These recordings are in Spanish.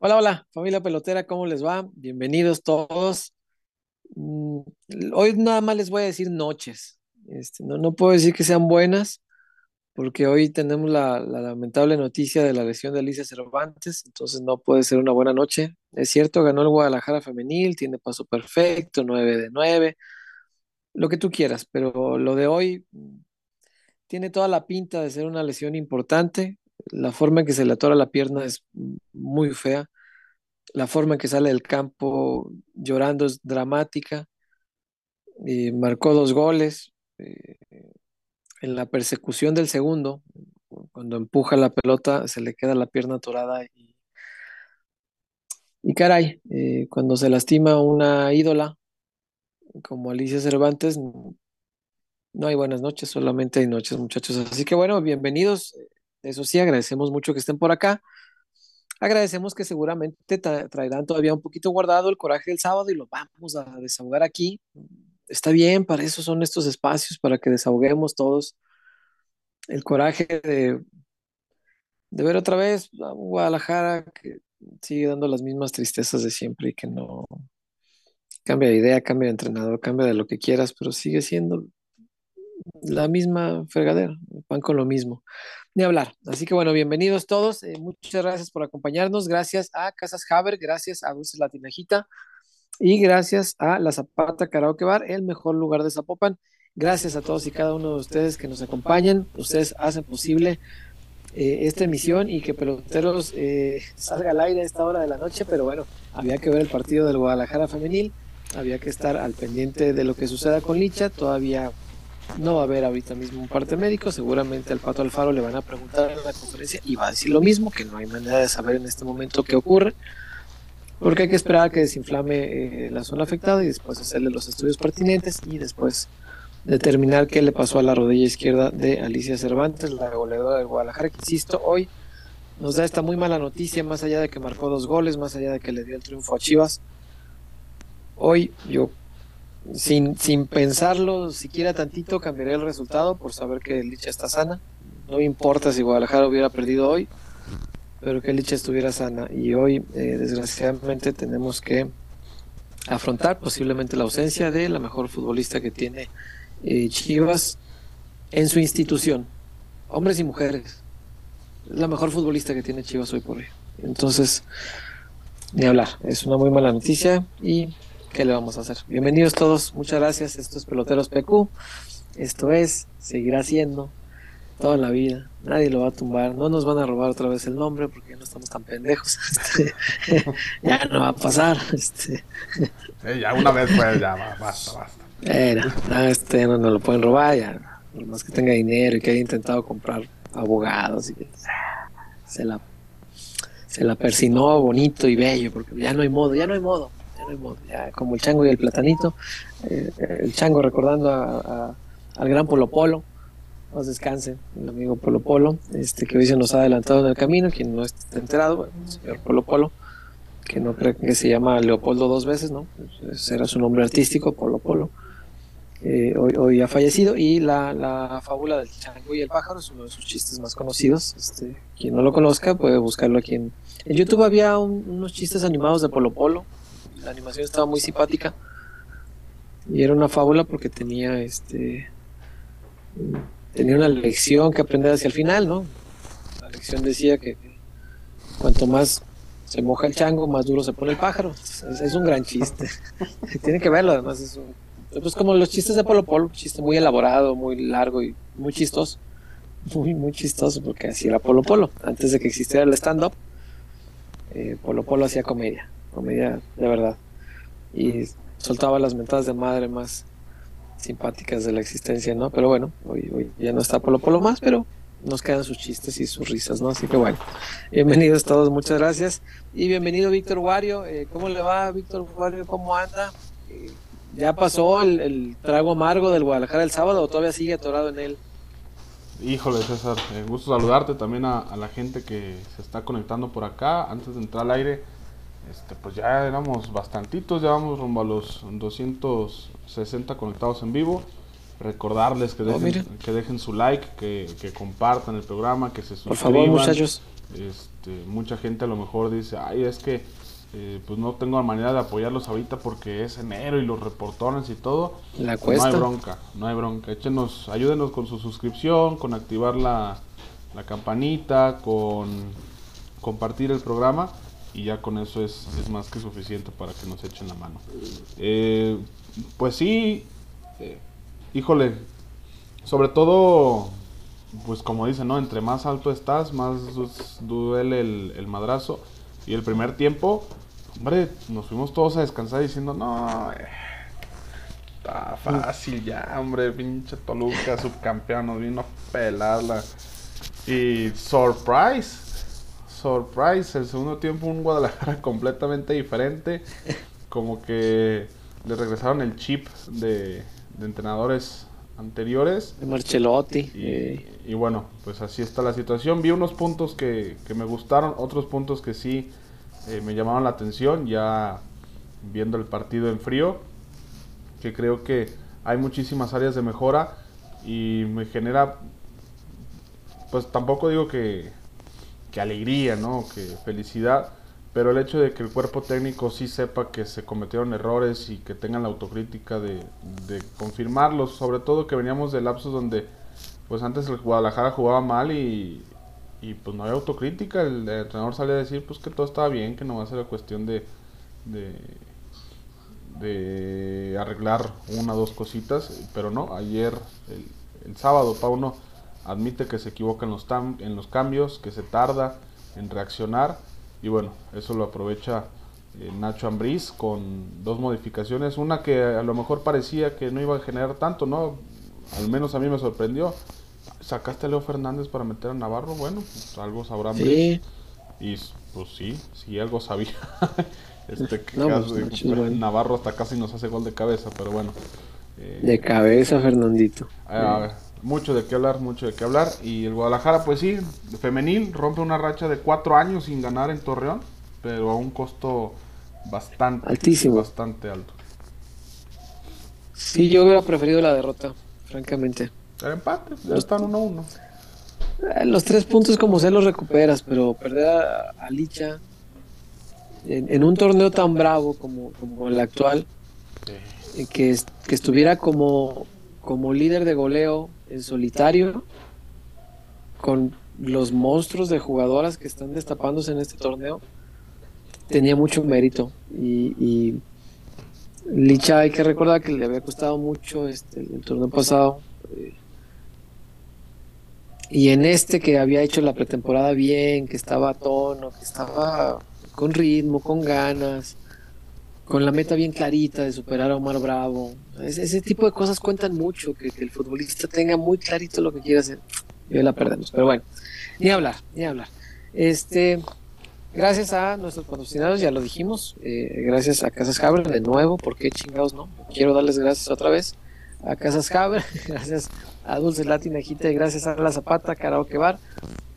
Hola, hola, familia pelotera, ¿cómo les va? Bienvenidos todos. Mm, Hoy nada más les voy a decir noches. Este, no, no puedo decir que sean buenas, porque hoy tenemos la, la lamentable noticia de la lesión de Alicia Cervantes, entonces no puede ser una buena noche. Es cierto, ganó el Guadalajara femenil, tiene paso perfecto, 9 de 9, lo que tú quieras, pero lo de hoy mm, tiene toda la pinta de ser una lesión importante. La forma en que se le atora la pierna es muy fea. La forma en que sale del campo llorando es dramática. Y marcó dos goles. eh, en la persecución del segundo, cuando empuja la pelota, se le queda la pierna atorada. Y, y caray, eh, cuando se lastima una ídola como Alicia Cervantes, no hay buenas noches, solamente hay noches, muchachos. Así que bueno, bienvenidos. Eso sí, agradecemos mucho que estén por acá. Agradecemos que seguramente tra- traerán todavía un poquito guardado el coraje del sábado y lo vamos a desahogar aquí. Está bien, para eso son estos espacios, para que desahoguemos todos el coraje de, de ver otra vez a Guadalajara que sigue dando las mismas tristezas de siempre y que no cambia de idea, cambia de entrenador, cambia de lo que quieras, pero sigue siendo la misma fregadera, van con lo mismo. Ni hablar. Así que bueno, bienvenidos todos. eh, muchas gracias por acompañarnos. Gracias a Casas Haber, gracias a Dulces La Tinajita y gracias a La Zapata Karaoke Bar, el mejor lugar de Zapopan. Gracias a todos y cada uno de ustedes que nos acompañan. Ustedes hacen posible eh, esta emisión y que Peloteros eh, salga al aire a esta hora de la noche, pero bueno, había que ver el partido del Guadalajara femenil, había que estar al pendiente de lo que suceda con Licha, todavía no va a haber ahorita mismo un parte médico, seguramente al Pato Alfaro le van a preguntar en la conferencia y va a decir lo mismo, que no hay manera de saber en este momento qué ocurre, porque hay que esperar a que desinflame eh, la zona afectada y después hacerle los estudios pertinentes y después determinar qué le pasó a la rodilla izquierda de Alicia Cervantes, la goleadora del Guadalajara, que insisto, hoy nos da esta muy mala noticia, más allá de que marcó dos goles, más allá de que le dio el triunfo a Chivas. Hoy yo sin, sin pensarlo siquiera tantito, cambiaré el resultado por saber que Licha está sana. No me importa si Guadalajara hubiera perdido hoy, pero que Licha estuviera sana. Y hoy, eh, desgraciadamente, tenemos que afrontar posiblemente la ausencia de la mejor futbolista que tiene eh, Chivas en su institución, hombres y mujeres. Es la mejor futbolista que tiene Chivas hoy por hoy. Entonces, ni hablar, es una muy mala noticia y ¿qué le vamos a hacer? Bienvenidos todos, muchas gracias. Esto es Peloteros PQ. Esto es, seguirá siendo toda la vida. Nadie lo va a tumbar. No nos van a robar otra vez el nombre porque ya no estamos tan pendejos. Este, ya no va a pasar. Este, ya una vez pues, ya, basta, basta. era, no, este no nos lo pueden robar ya. Por más que tenga dinero y que haya intentado comprar abogados y que se la se la persinó bonito y bello porque ya no hay modo, ya no hay modo, como el chango y el platanito, eh, el chango recordando a, al gran Polo Polo, descanse, el amigo Polo este que hoy se nos ha adelantado en el camino, quien no está enterado, el señor Polo Polo, que no creo que se llama Leopoldo dos veces, ¿no? Era su nombre artístico, Polo Polo. Eh, hoy, ha fallecido y la, la fábula del chango y el pájaro es uno de sus chistes más conocidos. Este, quien no lo conozca puede buscarlo aquí en, YouTube. Había un- unos chistes animados de Polo Polo. La animación estaba muy simpática y era una fábula porque tenía este tenía una lección que aprender hacia el final, ¿no? La lección decía que cuanto más se moja el chango, más duro se pone el pájaro. Es, un gran chiste. Tiene que verlo, además es un, pues como los chistes de Polo Polo, chiste muy elaborado, muy largo y muy chistoso. Muy, muy chistoso, porque así era Polo Polo. Antes de que existiera el stand-up, eh, Polo Polo hacía comedia, comedia de verdad. Y soltaba las mentadas de madre más simpáticas de la existencia, ¿no? Pero bueno, hoy, hoy ya no está Polo Polo más, pero nos quedan sus chistes y sus risas, ¿no? Así que bueno, bienvenidos todos, muchas gracias. Y bienvenido Víctor Wario, eh, ¿cómo le va Víctor Wario? ¿Cómo anda? Eh, ¿Ya pasó el, trago amargo del Guadalajara el sábado o todavía sigue atorado en él? Híjole, César, eh, gusto saludarte también a la gente que se está conectando por acá. Antes de entrar al aire, este, pues ya éramos bastantitos, ya vamos rumbo a los 260 conectados en vivo. recordarles que Oh, dejen, mira. que dejen su like, que, que compartan el programa, que se Por suscriban. favor, muchachos. Este, mucha gente a lo mejor dice, ay, es que eh, pues no tengo manera de apoyarlos ahorita porque es enero y los reportones y todo. La Pues no cuesta. hay bronca, no hay bronca. Échenos, ayúdenos con su suscripción, con activar la, la campanita, con compartir el programa y ya con eso es, es más que suficiente para que nos echen la mano. Eh, pues sí, eh, híjole, sobre todo, pues como dicen, ¿no? Entre más alto estás, más duele el, el madrazo. Y el primer tiempo, hombre, nos fuimos todos a descansar diciendo, no, eh, está fácil ya, hombre, pinche Toluca, subcampeón, nos vino a pelarla. Y surprise, surprise, el segundo tiempo un Guadalajara completamente diferente, como que le regresaron el chip de, de entrenadores anteriores. De Marcelotti. Y, eh, y bueno, pues así está la situación. Vi unos puntos que, que me gustaron, otros puntos que sí eh, me llamaron la atención, ya viendo el partido en frío, que creo que hay muchísimas áreas de mejora y me genera, pues tampoco digo que, alegría, ¿no? Que felicidad, pero el hecho de que el cuerpo técnico sí sepa que se cometieron errores y que tengan la autocrítica de, confirmarlos, sobre todo que veníamos de lapsos donde pues antes el Guadalajara jugaba mal y, pues no había autocrítica, el, entrenador salía a decir pues que todo estaba bien, que no va a ser cuestión de, de, de arreglar una o dos cositas, pero no, ayer el, el sábado Pauno admite que se equivoca en los, tam- en los cambios, que se tarda en reaccionar y bueno, eso lo aprovecha eh, Nacho Ambriz con dos modificaciones, una que a lo mejor parecía que no iba a generar tanto, ¿no? Al menos a mí me sorprendió. Sacaste a Leo Fernández para meter a Navarro, bueno, pues algo sabrá Ambriz. sí, Y pues sí, sí algo sabía. este que No, casi- pues, Nacho es bueno. Navarro hasta casi nos hace gol de cabeza, pero bueno. eh, de cabeza, Fernandito. Ah, mucho de qué hablar, mucho de qué hablar. Y el Guadalajara, pues sí, femenil, rompe una racha de cuatro años sin ganar en Torreón, pero a un costo bastante, Altísimo. bastante alto. Sí, yo hubiera preferido la derrota, francamente. El empate, ya están 1-1. Eh, Los tres puntos como se los recuperas, pero perder a, a Licha en, en un torneo tan bravo como, como el actual, eh, que, que estuviera como, como líder de goleo en solitario, con los monstruos de jugadoras que están destapándose en este torneo, tenía mucho mérito. Y, y Licha hay que recordar que le había costado mucho este, el torneo pasado. eh, y en este que había hecho la pretemporada bien, que estaba a tono, que estaba con ritmo, con ganas, con la meta bien clarita de superar a Omar Bravo. Ese, tipo de cosas cuentan mucho, que, el futbolista tenga muy clarito lo que quiere hacer. Y hoy la perdemos, pero bueno, ni hablar, ni hablar. Este, gracias a nuestros patrocinadores, ya lo dijimos, eh, gracias a Casas Haber de nuevo, porque chingados no, quiero darles gracias otra vez a Casas Haber, gracias a Dulce Latina Gita gracias a La Zapata, Karaoke Bar,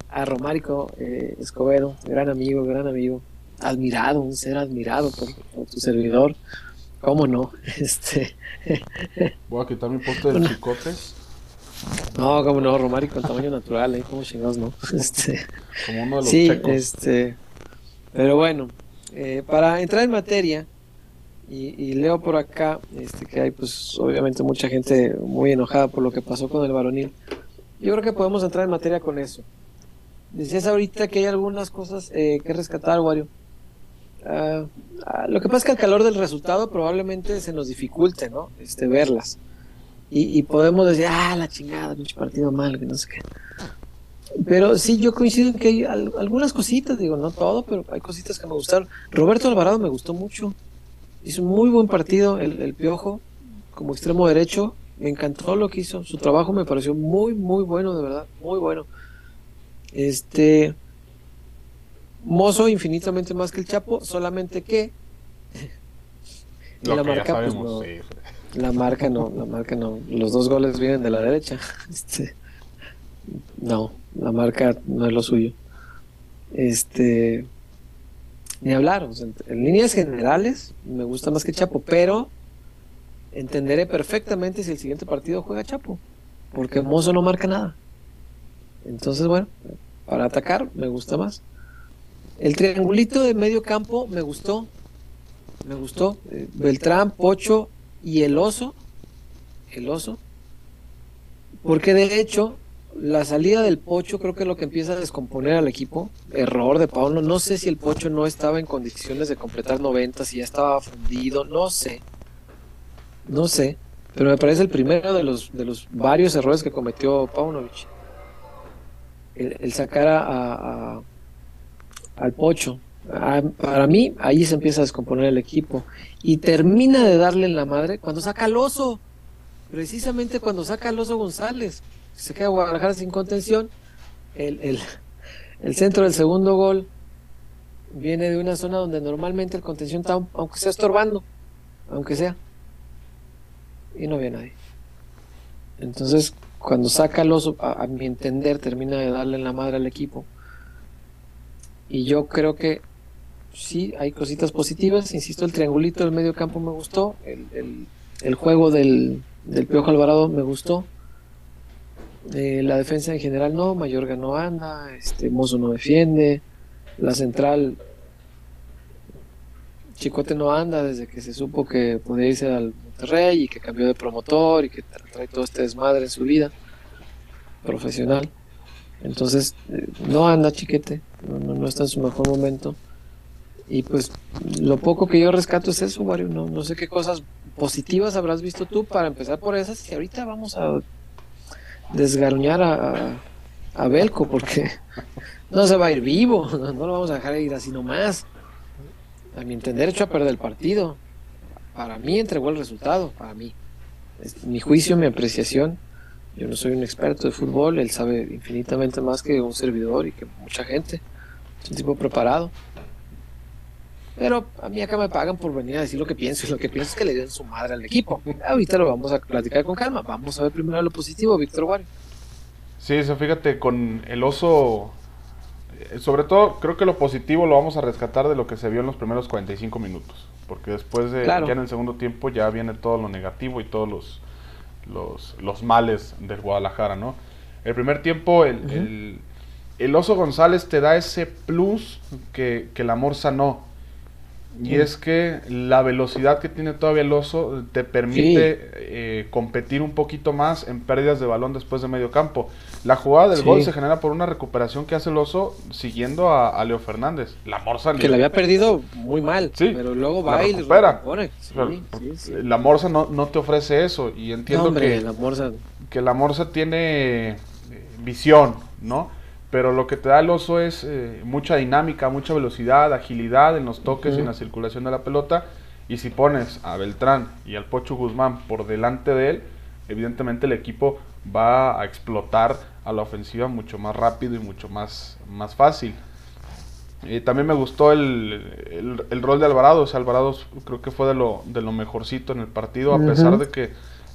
a Romárico eh, Escobedo, gran amigo, gran amigo, admirado, un ser admirado por, por tu servidor, cómo no, este, Voy a quitar mi poste de chicotes, no, cómo no, Romárico en tamaño natural, eh, cómo chingados no, este, como uno de los sí, checos. este, pero bueno, eh, para entrar en materia, y, y leo por acá este, que hay pues obviamente mucha gente muy enojada por lo que pasó con el varonil. Yo creo que podemos entrar en materia con eso. Decías ahorita que hay algunas cosas eh, que rescatar, Wario. Ah, lo que pasa es que al calor del resultado probablemente se nos dificulte, ¿no? Este, verlas. Y, podemos decir, ah, la chingada, pinche partido mal, que no sé qué. Pero sí, yo coincido en que hay al- algunas cositas, digo, no todo, pero hay cositas que me gustaron. Roberto Alvarado me gustó mucho. Hizo un muy buen partido el, el Piojo como extremo derecho. Me encantó lo que hizo. Su trabajo me pareció muy, muy bueno, de verdad. Muy bueno. Este. Mozo infinitamente más que el Chapo, solamente que Lo la que ya marca, pues, no. sí. la marca no, la marca no. Los dos goles vienen de la derecha. Este, no, la marca no es lo suyo. Este, ni hablar. o sea, en líneas generales me gusta más que Chapo, pero entenderé perfectamente si el siguiente partido juega Chapo, porque Mozo no marca nada. Entonces, bueno, para atacar me gusta más. El triangulito de medio campo me gustó, me gustó. Eh, Beltrán, Pocho y el oso, el oso, porque de hecho la salida del Pocho creo que es lo que empieza a descomponer al equipo. Error de Pauno. No sé si el Pocho no estaba en condiciones de completar 90, si ya estaba fundido, no sé. No sé. Pero me parece el primero de los, de los varios errores que cometió Paunovic. El, sacar a, al Pocho. para mí, ahí se empieza a descomponer el equipo. Y termina de darle en la madre cuando saca al oso. Precisamente cuando saca al oso González se queda Guadalajara sin contención. El, centro del segundo gol viene de una zona donde normalmente el contención está, aunque sea estorbando, aunque sea. Y no había nadie. Entonces, cuando saca el oso, a, mi entender, termina de darle en la madre al equipo. Y yo creo que sí, hay cositas positivas. Insisto, el triangulito del medio campo me gustó. El, juego del, del Piojo Alvarado me gustó. Eh, la defensa en general no, Mayorga no anda, este Mozo no defiende, la central Chicote no anda desde que se supo que podía irse al Monterrey y que cambió de promotor y que trae todo este desmadre en su vida profesional. Entonces, eh, no anda Chiquete, no, no, está en su mejor momento. Y pues lo poco que yo rescato es eso, Wario. No, no sé qué cosas positivas habrás visto tú para empezar por esas. Y ahorita vamos a desgarñar a, a, Belco porque no se va a ir vivo, no lo vamos a dejar ir así nomás. A mi entender, echó a perder el partido. Para mí entregó el resultado, para mí. Mi juicio, mi apreciación. Yo no soy un experto de fútbol, él sabe infinitamente más que un servidor y que mucha gente. Es un tipo preparado. Pero a mí acá me pagan por venir a decir lo que pienso y lo que pienso es que le den su madre al equipo. Ahorita lo vamos a platicar con calma. Vamos a ver primero lo positivo, Víctor Wario. Sí, eso fíjate, con el oso, eh, sobre todo creo que lo positivo lo vamos a rescatar de lo que se vio en los primeros 45 minutos. Porque después de ya en el segundo tiempo ya viene todo lo negativo y todos los, los, los males del Guadalajara, ¿no? El primer tiempo, el, el, oso González te da ese plus que, que la Morsa no y es que la velocidad que tiene todavía el oso te permite eh, competir un poquito más en pérdidas de balón después de medio campo. La jugada del gol se genera por una recuperación que hace el oso siguiendo a, Leo Fernández. La Morsa que le había perdido muy mal, pero luego va y recupera. la Morsa no, no, te ofrece eso y entiendo que, la Morsa... que la Morsa tiene eh, visión, ¿no? Pero lo que te da el oso es eh, mucha dinámica, mucha velocidad, agilidad en los toques y en la circulación de la pelota. Y si pones a Beltrán y al Pocho Guzmán por delante de él, evidentemente el equipo va a explotar a la ofensiva mucho más rápido y mucho más, más fácil. También me gustó el, el, rol de Alvarado. O sea, Alvarado creo que fue de lo, de lo mejorcito en el partido, a pesar de que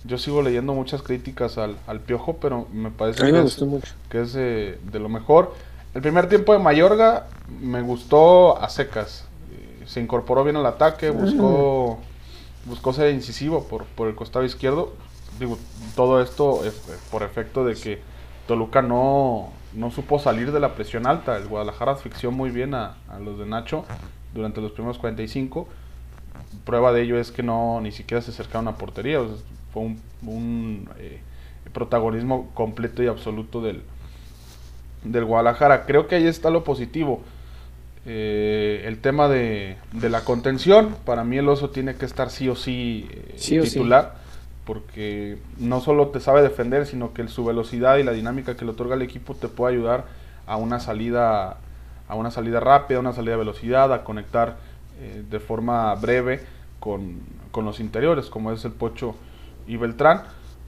yo sigo leyendo muchas críticas al, al Piojo, pero me parece que, es, que es, de, lo mejor. El primer tiempo de Mayorga me gustó a secas. Eh, se incorporó bien al ataque, buscó, buscó ser incisivo por, por el costado izquierdo. Digo, todo esto es por efecto de que Toluca no, no supo salir de la presión alta. El Guadalajara asfixió muy bien a, a los de Nacho durante los primeros 45 prueba de ello es que no ni siquiera se acercaron a portería un, eh, protagonismo completo y absoluto del, del Guadalajara. Creo que ahí está lo positivo. Eh, el tema de, la contención, para mí el oso tiene que estar sí o sí, eh, titular, porque no solo te sabe defender, sino que su velocidad y la dinámica que le otorga el equipo te puede ayudar a una salida, a una salida rápida, a una salida de velocidad, a conectar de forma breve con, con, los interiores, como es el Pocho y Beltrán.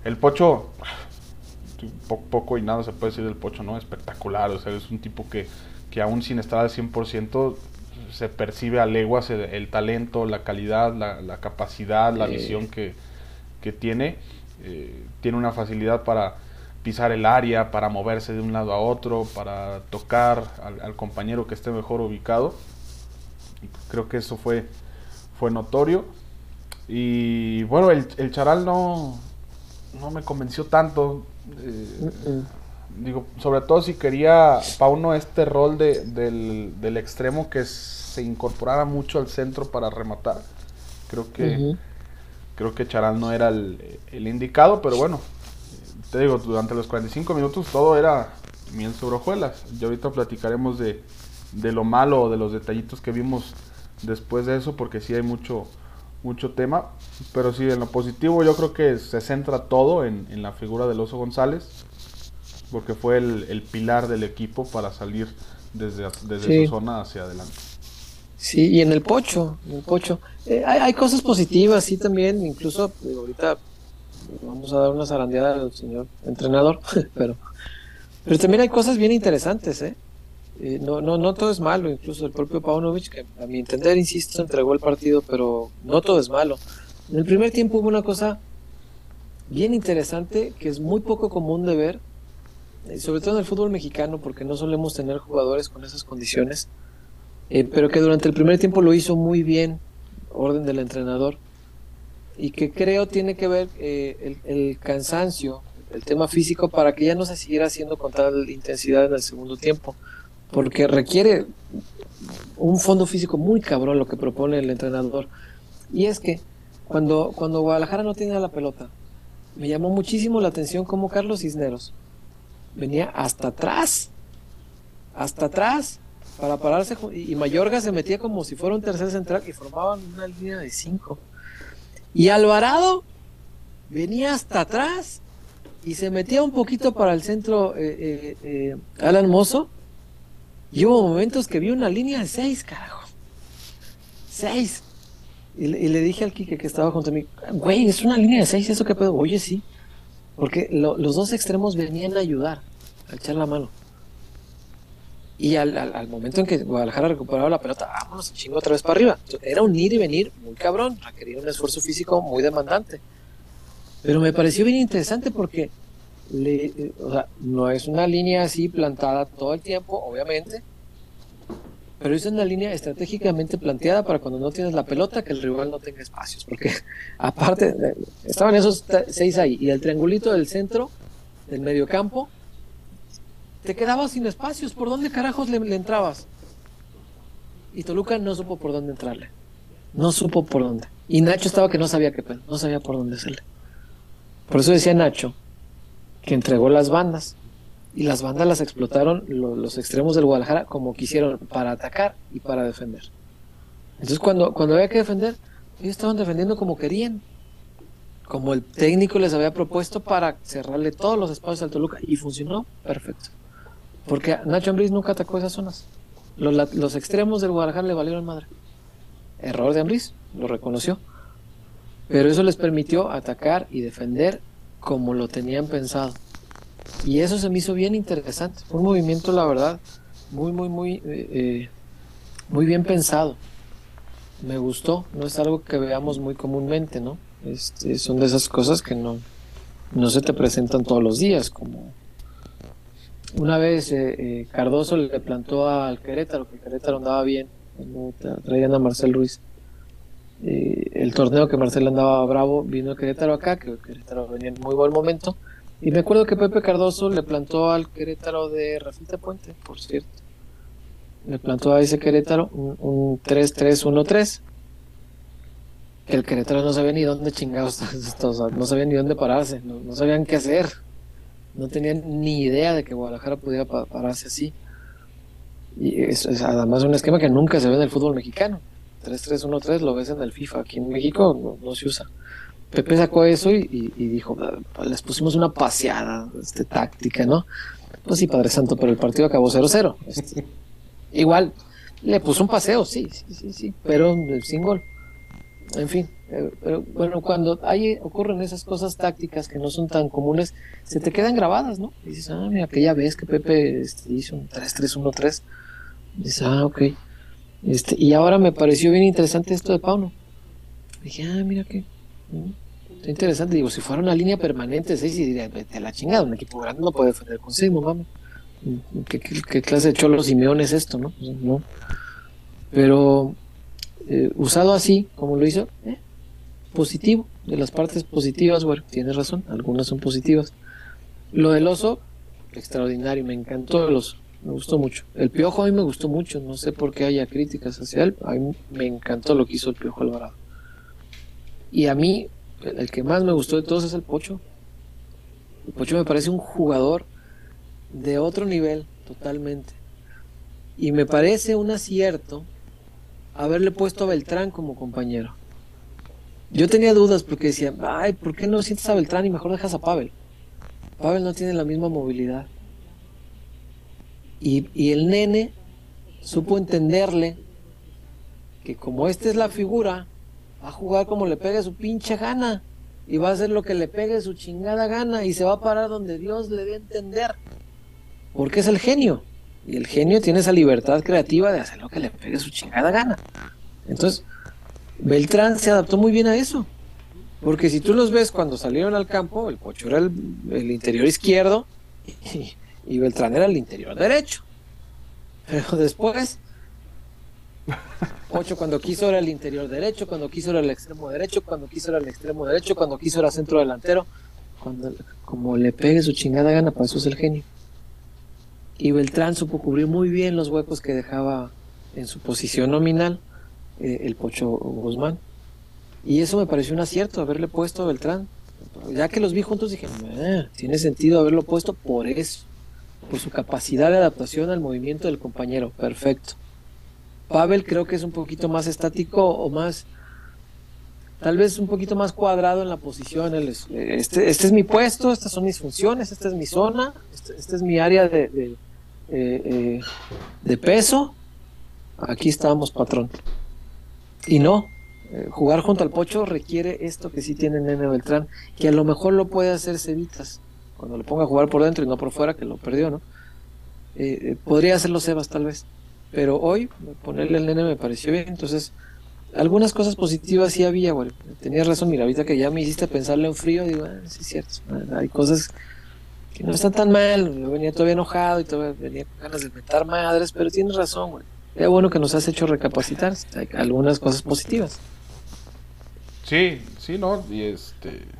El Pocho, poco, y nada se puede decir del Pocho, ¿no? Espectacular, o sea, es un tipo que, que aún sin estar al 100% se percibe a leguas el, talento, la calidad, la, capacidad, la visión que, tiene. Eh, tiene una facilidad para pisar el área, para moverse de un lado a otro, para tocar al, compañero que esté mejor ubicado. Creo que eso fue, fue notorio. Y bueno, el, el Charal no, no me convenció tanto. Eh, digo, sobre todo si quería Pauno este rol de, del, del, extremo que se incorporara mucho al centro para rematar. Creo que creo que Charal no era el, el, indicado, pero bueno, te digo, durante los 45 minutos todo era miel sobre hojuelas. Y ahorita platicaremos de, de lo malo o de los detallitos que vimos después de eso, porque sí hay mucho, mucho tema. Pero sí, en lo positivo yo creo que se centra todo en, en la figura del Oso González, porque fue el, el pilar del equipo para salir desde, desde su zona hacia adelante. Sí, y en el pocho, en el pocho. Eh, hay, hay, cosas positivas, sí, también, incluso ahorita vamos a dar una zarandeada al señor entrenador, pero, pero también hay cosas bien interesantes, ¿eh? Eh, no, no, no todo es malo, incluso el propio Paunovic, que a mi entender, insisto, entregó el partido, pero no todo es malo. En el primer tiempo hubo una cosa bien interesante que es muy poco común de ver, eh, sobre todo en el fútbol mexicano, porque no solemos tener jugadores con esas condiciones, eh, pero que durante el primer tiempo lo hizo muy bien, orden del entrenador, y que creo tiene que ver el, el cansancio, el tema físico, para que ya no se siguiera haciendo con tal intensidad en el segundo tiempo porque requiere un fondo físico muy cabrón lo que propone el entrenador. Y es que cuando, cuando Guadalajara no tenía la pelota, me llamó muchísimo la atención cómo Carlos Cisneros venía hasta atrás, hasta atrás, para pararse, y Mayorga se metía como si fuera un tercer central y formaban una línea de cinco. Y Alvarado venía hasta atrás y se metía un poquito para el centro eh, eh, eh, Alan Mozo y hubo momentos que vi una línea de seis, carajo. Seis. Y, le dije al Kike que estaba junto a mí, güey, es una línea de seis, ¿eso qué pedo? Oye, sí. Porque los dos extremos venían a ayudar, a echar la mano. Y al, momento en que Guadalajara recuperaba la pelota, vámonos, chingo otra vez para arriba. Era un ir y venir muy cabrón, requería un esfuerzo físico muy demandante. Pero me pareció bien interesante porque no es una línea así plantada todo el tiempo, obviamente, pero es una línea estratégicamente planteada para cuando no tienes la pelota que el rival no tenga espacios, porque aparte estaban esos seis ahí y el triangulito del centro, del medio campo, te quedabas sin espacios, ¿por dónde carajos le, entrabas? Y Toluca no supo por dónde entrarle, no supo por dónde. Y Nacho estaba que no sabía qué no sabía por dónde hacerle. Por eso decía Nacho, que entregó las bandas. Y las bandas las explotaron los extremos del Guadalajara como quisieron, para atacar y para defender. Entonces cuando, cuando había que defender, ellos estaban defendiendo como querían. Como el técnico les había propuesto para cerrarle todos los espacios al Toluca. Y funcionó perfecto. Porque Nacho Ambriz nunca atacó esas zonas. Los, los extremos del Guadalajara le valieron madre. Error de Ambriz, lo reconoció. Pero eso les permitió atacar y defender como lo tenían pensado. Y eso se me hizo bien interesante. Fue un movimiento, la verdad, muy, muy, muy, eh, eh, muy bien pensado. Me gustó. No es algo que veamos muy comúnmente, ¿no? Este, son de esas cosas que no, no se te presentan todos los días. Como una vez eh, Cardoso le plantó al Querétaro, que el Querétaro andaba bien, traían a Marcel Ruiz eh, el torneo que Marcelo andaba bravo, vino Querétaro acá, que el Querétaro venía en muy buen momento. Y me acuerdo que Pepe Cardoso le plantó al Querétaro de Rafita Puente, por cierto. Le plantó a ese Querétaro un, 3-3-1-3. Que el Querétaro no sabía ni dónde chingados, no sabía ni dónde pararse, no, sabían qué hacer. No tenían ni idea de que Guadalajara pudiera pararse así. Y es, es además un esquema que nunca se ve en el fútbol mexicano. 3-3-1-3 lo ves en el FIFA, aquí en México no, se usa. Pepe sacó eso y, dijo, ah, les pusimos una paseada este, táctica, ¿no? Pues sí, Padre Santo, pero el partido acabó 0-0. Este, igual, le puso un paseo, sí, sí, sí, sí, pero sin gol. En fin, eh, pero bueno, cuando hay, ocurren esas cosas tácticas que no son tan comunes, se te quedan grabadas, ¿no? dices, ah, mira, aquella vez que Pepe este, hizo un 3-3-1-3. Dices, ah, ok. Este, y ahora me pareció bien interesante esto de Pauno. Dije, ah, mira qué. Mm, interesante. Digo, si fuera una línea permanente, seis, y diría, vete la chingada, un equipo grande no puede defender con seis, no ¿Qué, clase de cholo Simeón es esto, no? Pues, no. Pero eh, usado así, como lo hizo, eh, positivo, de las partes positivas, bueno, tienes razón, algunas son positivas. Lo del oso, extraordinario, me encantó el oso, me gustó mucho. El piojo a mí me gustó mucho, no sé por qué haya críticas hacia él, a mí me encantó lo que hizo el piojo Alvarado. Y a mí, el que más me gustó de todos es el Pocho. El Pocho me parece un jugador de otro nivel, totalmente. Y me parece un acierto haberle puesto a Beltrán como compañero. Yo tenía dudas porque decía, ay, ¿por qué no sientes a Beltrán y mejor dejas a Pavel? Pavel no tiene la misma movilidad. Y, y el nene supo entenderle que como esta es la figura, va a jugar como le pegue su pinche gana. Y va a hacer lo que le pegue su chingada gana. Y se va a parar donde Dios le dé a entender. Porque es el genio. Y el genio tiene esa libertad creativa de hacer lo que le pegue su chingada gana. Entonces, Beltrán se adaptó muy bien a eso. Porque si tú los ves cuando salieron al campo, el Pocho era el, interior izquierdo y, y, Beltrán era el interior derecho. Pero después, Pocho cuando quiso era el interior derecho, cuando quiso era el extremo derecho, cuando quiso era el extremo derecho, cuando quiso era centro delantero. Cuando, como le pegue su chingada gana, para eso es el genio. Y Beltrán supo cubrir muy bien los huecos que dejaba en su posición nominal eh, el Pocho Guzmán. Y eso me pareció un acierto, haberle puesto a Beltrán. Ya que los vi juntos dije, tiene sentido haberlo puesto por eso, por su capacidad de adaptación al movimiento del compañero. Perfecto. Pavel creo que es un poquito más estático o más, tal vez un poquito más cuadrado en la posición. Este, este es mi puesto, estas son mis funciones, esta es mi zona, esta este es mi área de, de, eh, de peso. Aquí estamos, patrón. Y no, eh, jugar junto al Pocho requiere esto que sí tiene Nene Beltrán, que a lo mejor lo puede hacer Cevitas, cuando le ponga a jugar por dentro y no por fuera, que lo perdió, ¿no? Eh, eh, podría hacerlo Sebas tal vez, pero hoy ponerle el Nene me pareció bien, entonces algunas cosas positivas sí había, güey. Tenías razón, mira, ahorita que ya me hiciste pensarle en frío, digo, ah, sí es cierto, hay cosas que no están tan mal, yo venía todavía enojado y todavía venía con ganas de meter madres, pero tienes razón, güey. Es bueno que nos has hecho recapacitar, hay algunas cosas positivas. Sí, sí, ¿no? Y este...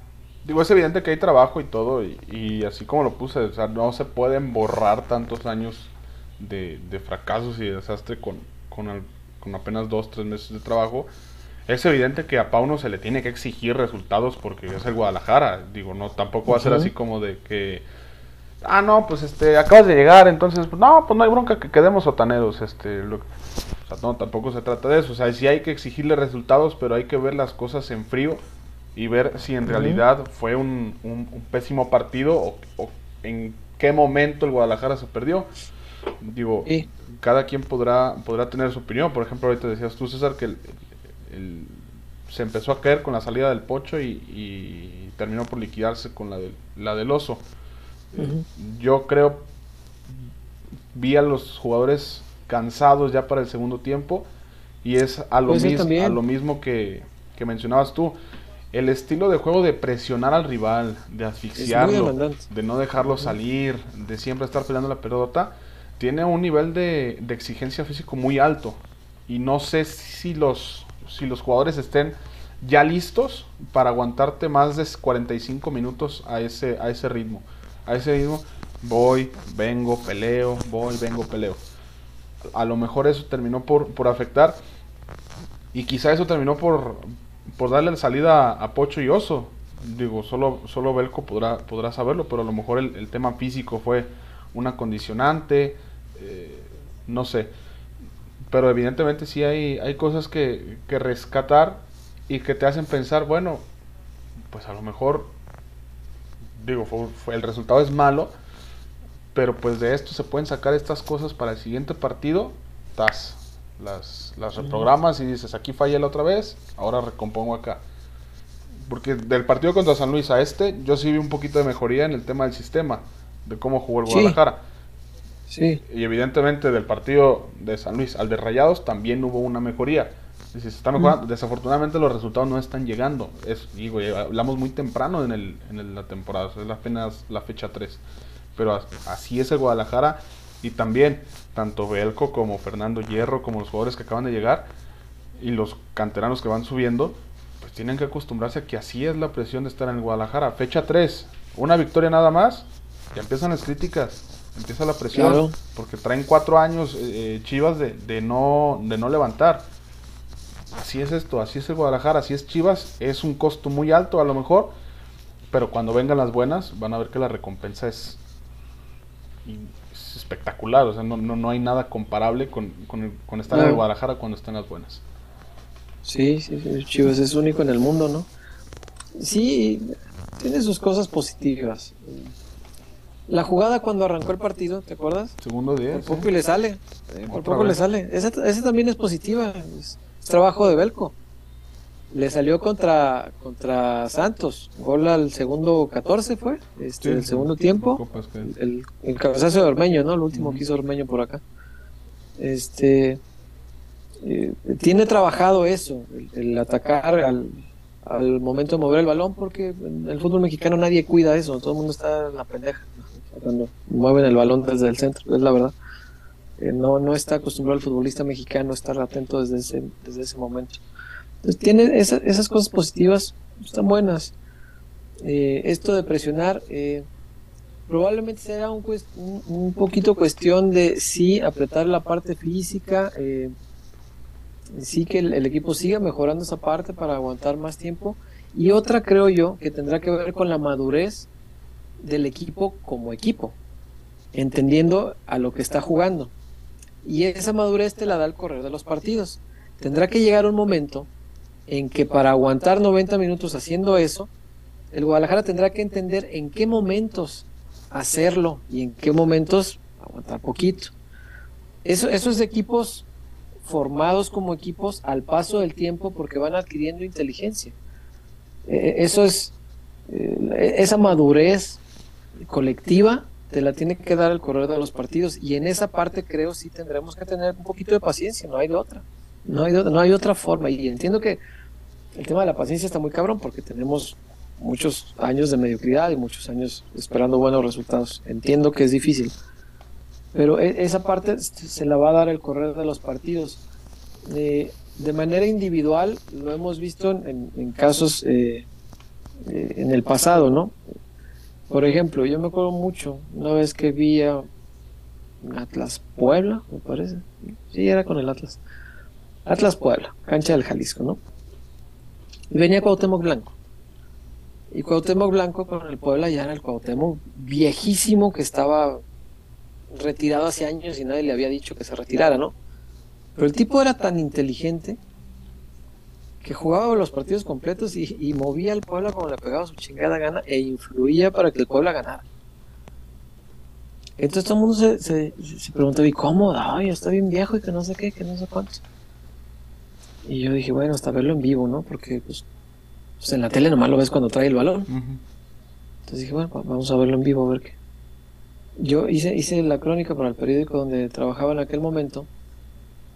Digo, es evidente que hay trabajo y todo, y, así como lo puse, o sea, no se pueden borrar tantos años de, fracasos y de desastre con, con, apenas dos, tres meses de trabajo. Es evidente que a Pauno se le tiene que exigir resultados porque es el Guadalajara. Digo, no, tampoco va a ser así como de que, ah, no, pues este, acabas de llegar, entonces, pues, no, pues no hay bronca que quedemos sotaneros, este, lo, o sea, no, tampoco se trata de eso. O sea, sí hay que exigirle resultados, pero hay que ver las cosas en frío y ver si en realidad fue un, pésimo partido o, en qué momento el Guadalajara se perdió. Digo, cada quien podrá, podrá tener su opinión. Por ejemplo, ahorita decías tú, César, que se empezó a caer con la salida del Pocho y, terminó por liquidarse con la, la del Oso. Yo creo, vi a los jugadores cansados ya para el segundo tiempo. Y es a lo, mismo, a lo mismo que, mencionabas tú. El estilo de juego de presionar al rival, de asfixiarlo, de no dejarlo salir, de siempre estar peleando la pelota, tiene un nivel de, exigencia físico muy alto. Y no sé si los, si los jugadores estén ya listos para aguantarte más de 45 minutos a ese, a ese ritmo. A ese ritmo voy, vengo, peleo, voy, vengo, peleo a lo mejor eso terminó por, por afectar. Y quizá eso terminó por, por darle salida a, Pocho y Oso. Digo, solo, solo Belco podrá, podrá saberlo, pero a lo mejor el, tema físico fue una condicionante. Eh, no sé. Pero evidentemente sí hay, hay cosas que, que rescatar y que te hacen pensar, bueno, pues a lo mejor, digo, fue, el resultado es malo, pero pues de esto se pueden sacar estas cosas para el siguiente partido. Tas, las, las reprogramas y dices, aquí fallé la otra vez, ahora recompongo acá. Porque del partido contra San Luis a este, yo sí vi un poquito de mejoría en el tema del sistema, de cómo jugó el Guadalajara. Sí. Y evidentemente del partido de San Luis al de Rayados también hubo una mejoría. Y se está mejorando. Desafortunadamente los resultados no están llegando. Es, digo, hablamos muy temprano en, el, en la temporada, es apenas la fecha 3 pero así es el Guadalajara y también tanto Belco como Fernando Hierro como los jugadores que acaban de llegar y los canteranos que van subiendo pues tienen que acostumbrarse a que así es la presión de estar en el Guadalajara. Fecha 3, una victoria nada más, ya empiezan las críticas, empieza la presión, porque traen cuatro años eh, eh, Chivas de, de, no, de no levantar. Así es esto, así es el Guadalajara, así es Chivas, es un costo muy alto a lo mejor, pero cuando vengan las buenas van a ver que la recompensa es, es espectacular, o sea, no, no, no, hay nada comparable con, con, con estar en el Guadalajara cuando están las buenas. Sí, sí, Chivas es único en el mundo, ¿no? Sí, tiene sus cosas positivas. La jugada cuando arrancó el partido, ¿te acuerdas? Segundo día. Por poco y le sale. por poco le sale. Esa, también es positiva. Es, trabajo de Belco. Le salió contra contra Santos. Gol al segundo 14 fue. Este, el segundo tiempo. El, el, cabezazo de Ormeño, ¿no? El último que hizo Ormeño por acá. Este. Eh, tiene trabajado eso, el, atacar al, al, momento de mover el balón, porque en el fútbol mexicano nadie cuida eso, todo el mundo está en la pendeja cuando mueven el balón desde el centro, es la verdad. Eh, no, no está acostumbrado el futbolista mexicano a estar atento desde ese, desde ese momento. Entonces, tiene esas cosas positivas, están buenas. Eh, esto de presionar, probablemente será un, poquito cuestión de sí apretar la parte física, eh, sí que el, equipo siga mejorando esa parte para aguantar más tiempo. Y otra creo yo que tendrá que ver con la madurez del equipo como equipo, entendiendo a lo que está jugando. Y esa madurez te la da el correr de los partidos. Tendrá que llegar un momento en que para aguantar 90 minutos haciendo eso, el Guadalajara tendrá que entender en qué momentos hacerlo y en qué momentos aguantar poquito. Eso, esos equipos formados como equipos al paso del tiempo porque van adquiriendo inteligencia. E, e, eso es, eh, esa madurez colectiva te la tiene que dar el correr de los partidos y en esa parte creo sí tendremos que tener un poquito de paciencia, no hay de otra, no hay, no hay otra forma y entiendo que el tema de la paciencia está muy cabrón porque tenemos muchos años de mediocridad y muchos años esperando buenos resultados, entiendo que es difícil, pero e, esa parte se la va a dar el correr de los partidos. de manera individual lo hemos visto en, casos eh, eh, en el pasado, ¿no? Por ejemplo, yo me acuerdo mucho una vez que vi a Atlas Puebla, me parece. Sí, era con el Atlas. Atlas Puebla, cancha del Jalisco, ¿no? Y venía Cuauhtémoc Blanco. Y Cuauhtémoc Blanco con el Puebla ya era el Cuauhtémoc viejísimo que estaba retirado hace años y nadie le había dicho que se retirara, ¿no? Pero el tipo era tan inteligente que jugaba los partidos completos y, movía al Puebla como le pegaba su chingada gana e influía para que el Puebla ganara. Entonces todo el mundo se, se, preguntaba, ¿y cómo? Ay, está bien viejo y que no sé qué, que no sé cuánto. Y yo dije, bueno, hasta verlo en vivo, ¿no? Porque pues, pues en la tele nomás lo ves cuando trae el balón. Entonces dije, bueno, vamos a verlo en vivo a ver qué yo hice, hice la crónica para el periódico donde trabajaba en aquel momento,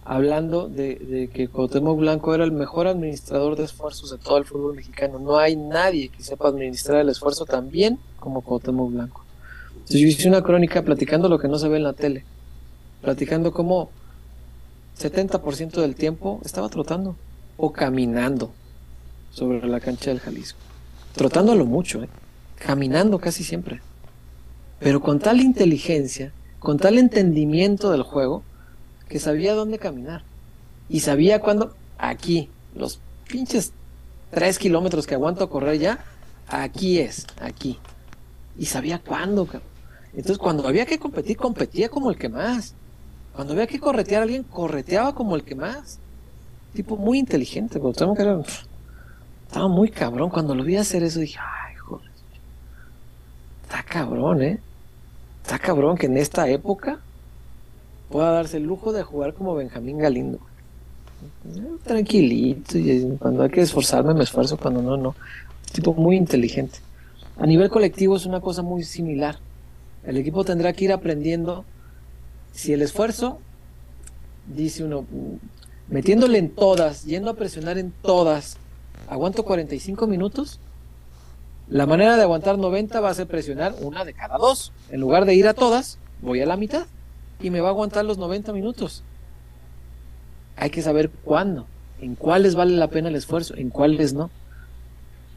hablando de, que Cuauhtémoc Blanco era el mejor administrador de esfuerzos de todo el fútbol mexicano. No hay nadie que sepa administrar el esfuerzo tan bien como Cuauhtémoc Blanco. Entonces yo hice una crónica platicando lo que no se ve en la tele, platicando cómo 70% del tiempo estaba trotando o caminando sobre la cancha del Jalisco. Trotándolo mucho, ¿eh? caminando casi siempre pero con tal inteligencia, con tal entendimiento del juego, que sabía dónde caminar. Y sabía cuándo, aquí, los pinches tres kilómetros que aguanto a correr ya, aquí es, aquí. Y sabía cuándo, Entonces, cuando había que competir, competía como el que más. Cuando había que corretear a alguien, correteaba como el que más. Tipo muy inteligente, tengo que era, estaba muy cabrón. Cuando lo vi hacer eso, dije, ay, joder. Está cabrón, ¿eh? Está cabrón que en esta época pueda darse el lujo de jugar como Benjamín Galindo. Tranquilito, y cuando hay que esforzarme me esfuerzo, cuando no, no. Tipo muy inteligente. A nivel colectivo es una cosa muy similar. El equipo tendrá que ir aprendiendo si el esfuerzo, dice uno, metiéndole en todas, yendo a presionar en todas, aguanto 45 minutos, la manera de aguantar 90 va a ser presionar una de cada dos. En lugar de ir a todas, voy a la mitad y me va a aguantar los 90 minutos. Hay que saber cuándo, en cuáles vale la pena el esfuerzo, en cuáles no.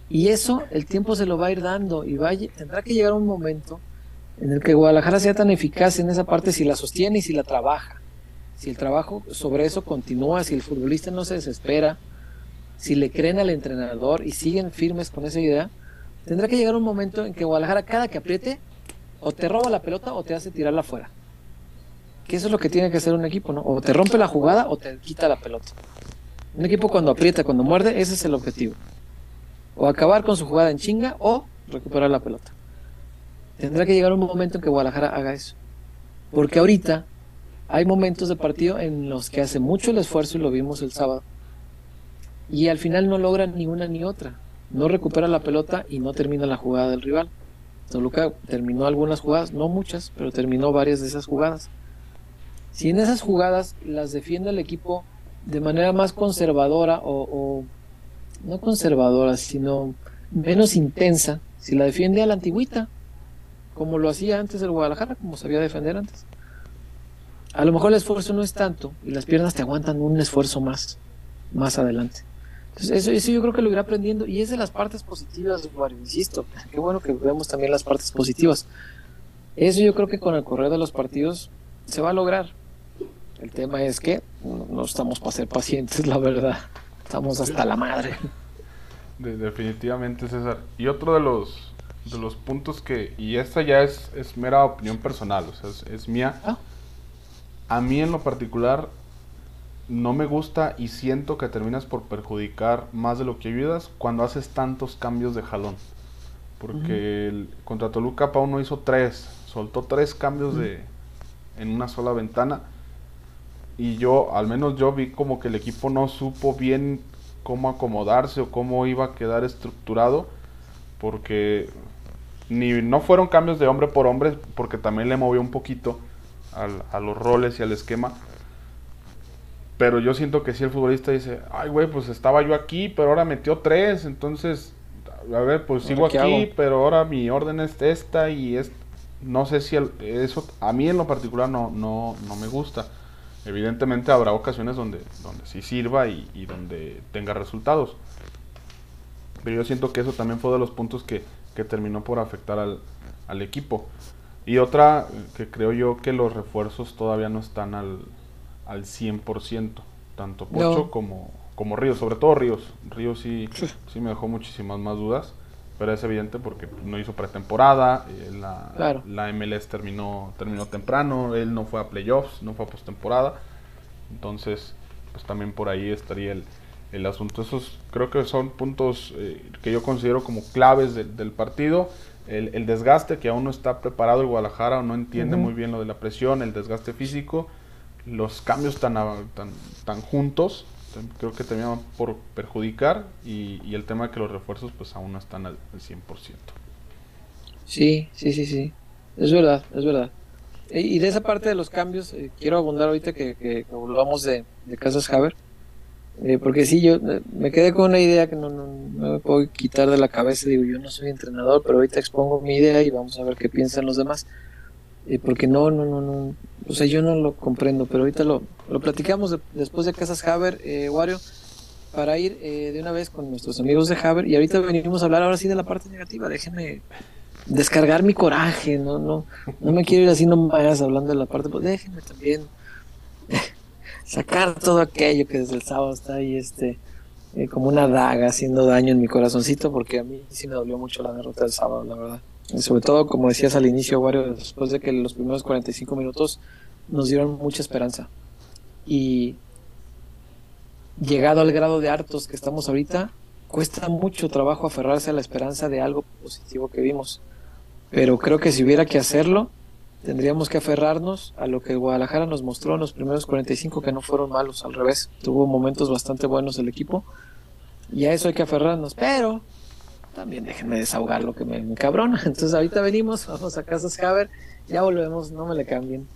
Y eso el tiempo se lo va a ir dando y va tendrá que llegar un momento en el que Guadalajara sea tan eficaz en esa parte si la sostiene y si la trabaja. Si el trabajo sobre eso continúa, si el futbolista no se desespera, si le creen al entrenador y siguen firmes con esa idea, tendrá que llegar un momento en que Guadalajara cada que apriete o te roba la pelota o te hace tirarla afuera. Que eso es lo que tiene que hacer un equipo, ¿no? O te rompe la jugada o te quita la pelota. Un equipo cuando aprieta, cuando muerde, ese es el objetivo. O acabar con su jugada en chinga o recuperar la pelota. Tendrá que llegar un momento en que Guadalajara haga eso. Porque ahorita hay momentos de partido en los que hace mucho el esfuerzo y lo vimos el sábado. Y al final no logra ni una ni otra. No recupera la pelota y no termina la jugada del rival. Toluca terminó algunas jugadas, no muchas, pero terminó varias de esas jugadas. Si en esas jugadas las defiende el equipo de manera más conservadora o, no conservadora, sino menos intensa, si la defiende a la antigüita, como lo hacía antes el Guadalajara, como sabía defender antes. A lo mejor el esfuerzo no es tanto y las piernas te aguantan un esfuerzo más, más adelante. Entonces, eso, yo creo que lo irá aprendiendo y es de las partes positivas, Mario, insisto. Qué bueno que vemos también las partes positivas. Eso yo creo que con el correr de los partidos se va a lograr. El tema es que no, estamos para ser pacientes, la verdad. Estamos hasta la madre. definitivamente, César. Y otro de los, de los puntos que, y esta ya es, es mera opinión personal, o sea, es, mía. Ah. A mí en lo particular no me gusta y siento que terminas por perjudicar más de lo que ayudas cuando haces tantos cambios de jalón. Porque el, contra Toluca Pau no hizo tres, soltó tres cambios de, en una sola ventana. Y yo, al menos yo vi como que el equipo no supo bien cómo acomodarse o cómo iba a quedar estructurado. Porque ni no fueron cambios de hombre por hombre, porque también le movió un poquito a los roles y al esquema pero yo siento que si el futbolista dice, ay, güey, pues estaba yo aquí, pero ahora metió tres, entonces, a ver, pues sigo aquí, pero ahora mi orden es esta y es... No sé si eso, a mí en lo particular no, no, no me gusta. Evidentemente habrá ocasiones donde, donde sí sirva y, donde tenga resultados. Pero yo siento que eso también fue de los puntos que, que terminó por afectar al, al equipo. Y otra que creo yo que los refuerzos todavía no están al, al 100%, tanto Pocho como, como Ríos, sobre todo Ríos. Ríos sí, sí me dejó muchísimas más dudas, pero es evidente porque no hizo pretemporada, eh, la, la MLS terminó, terminó temprano, él no fue a playoffs, no fue a postemporada, entonces pues también por ahí estaría el, el asunto. Esos creo que son puntos eh, que yo considero como claves del partido. El, el, desgaste, que aún no está preparado el Guadalajara o no entiende muy bien lo de la presión, el desgaste físico los cambios tan, tan, tan juntos creo que terminan por perjudicar y, el tema de que los refuerzos pues aún no están al, 100%. Sí, sí, sí, sí. Es verdad, es verdad. Y de esa parte de los cambios, eh, quiero abundar ahorita que, que, volvamos de, de Casas Haber, eh, porque sí, yo eh, me quedé con una idea que no, no, me puedo quitar de la cabeza, digo, yo no soy entrenador, pero ahorita expongo mi idea y vamos a ver qué piensan los demás. porque no, no, no, no, o sea, yo no lo comprendo, pero ahorita lo, lo platicamos después de Casas Haber, eh, Wario, para ir eh, de una vez con nuestros amigos de Haber. Y ahorita venimos a hablar ahora sí de la parte negativa. Déjenme descargar mi coraje, no, no, no me quiero ir así nomás hablando de la parte, pues déjenme también sacar todo aquello que desde el sábado está ahí, este, eh, como una daga haciendo daño en mi corazoncito, porque a mí sí me dolió mucho la derrota del sábado, la verdad sobre todo, como decías al inicio, Wario, después de que los primeros 45 minutos nos dieron mucha esperanza. Y llegado al grado de hartos que estamos ahorita, cuesta mucho trabajo aferrarse a la esperanza de algo positivo que vimos. Pero creo que si hubiera que hacerlo, tendríamos que aferrarnos a lo que Guadalajara nos mostró en los primeros 45, que no fueron malos, al revés, tuvo momentos bastante buenos el equipo. Y a eso hay que aferrarnos. Pero también déjenme desahogar lo que me, me cabrona. Entonces ahorita venimos, vamos a Casas Haber, ya volvemos, no me le cambien.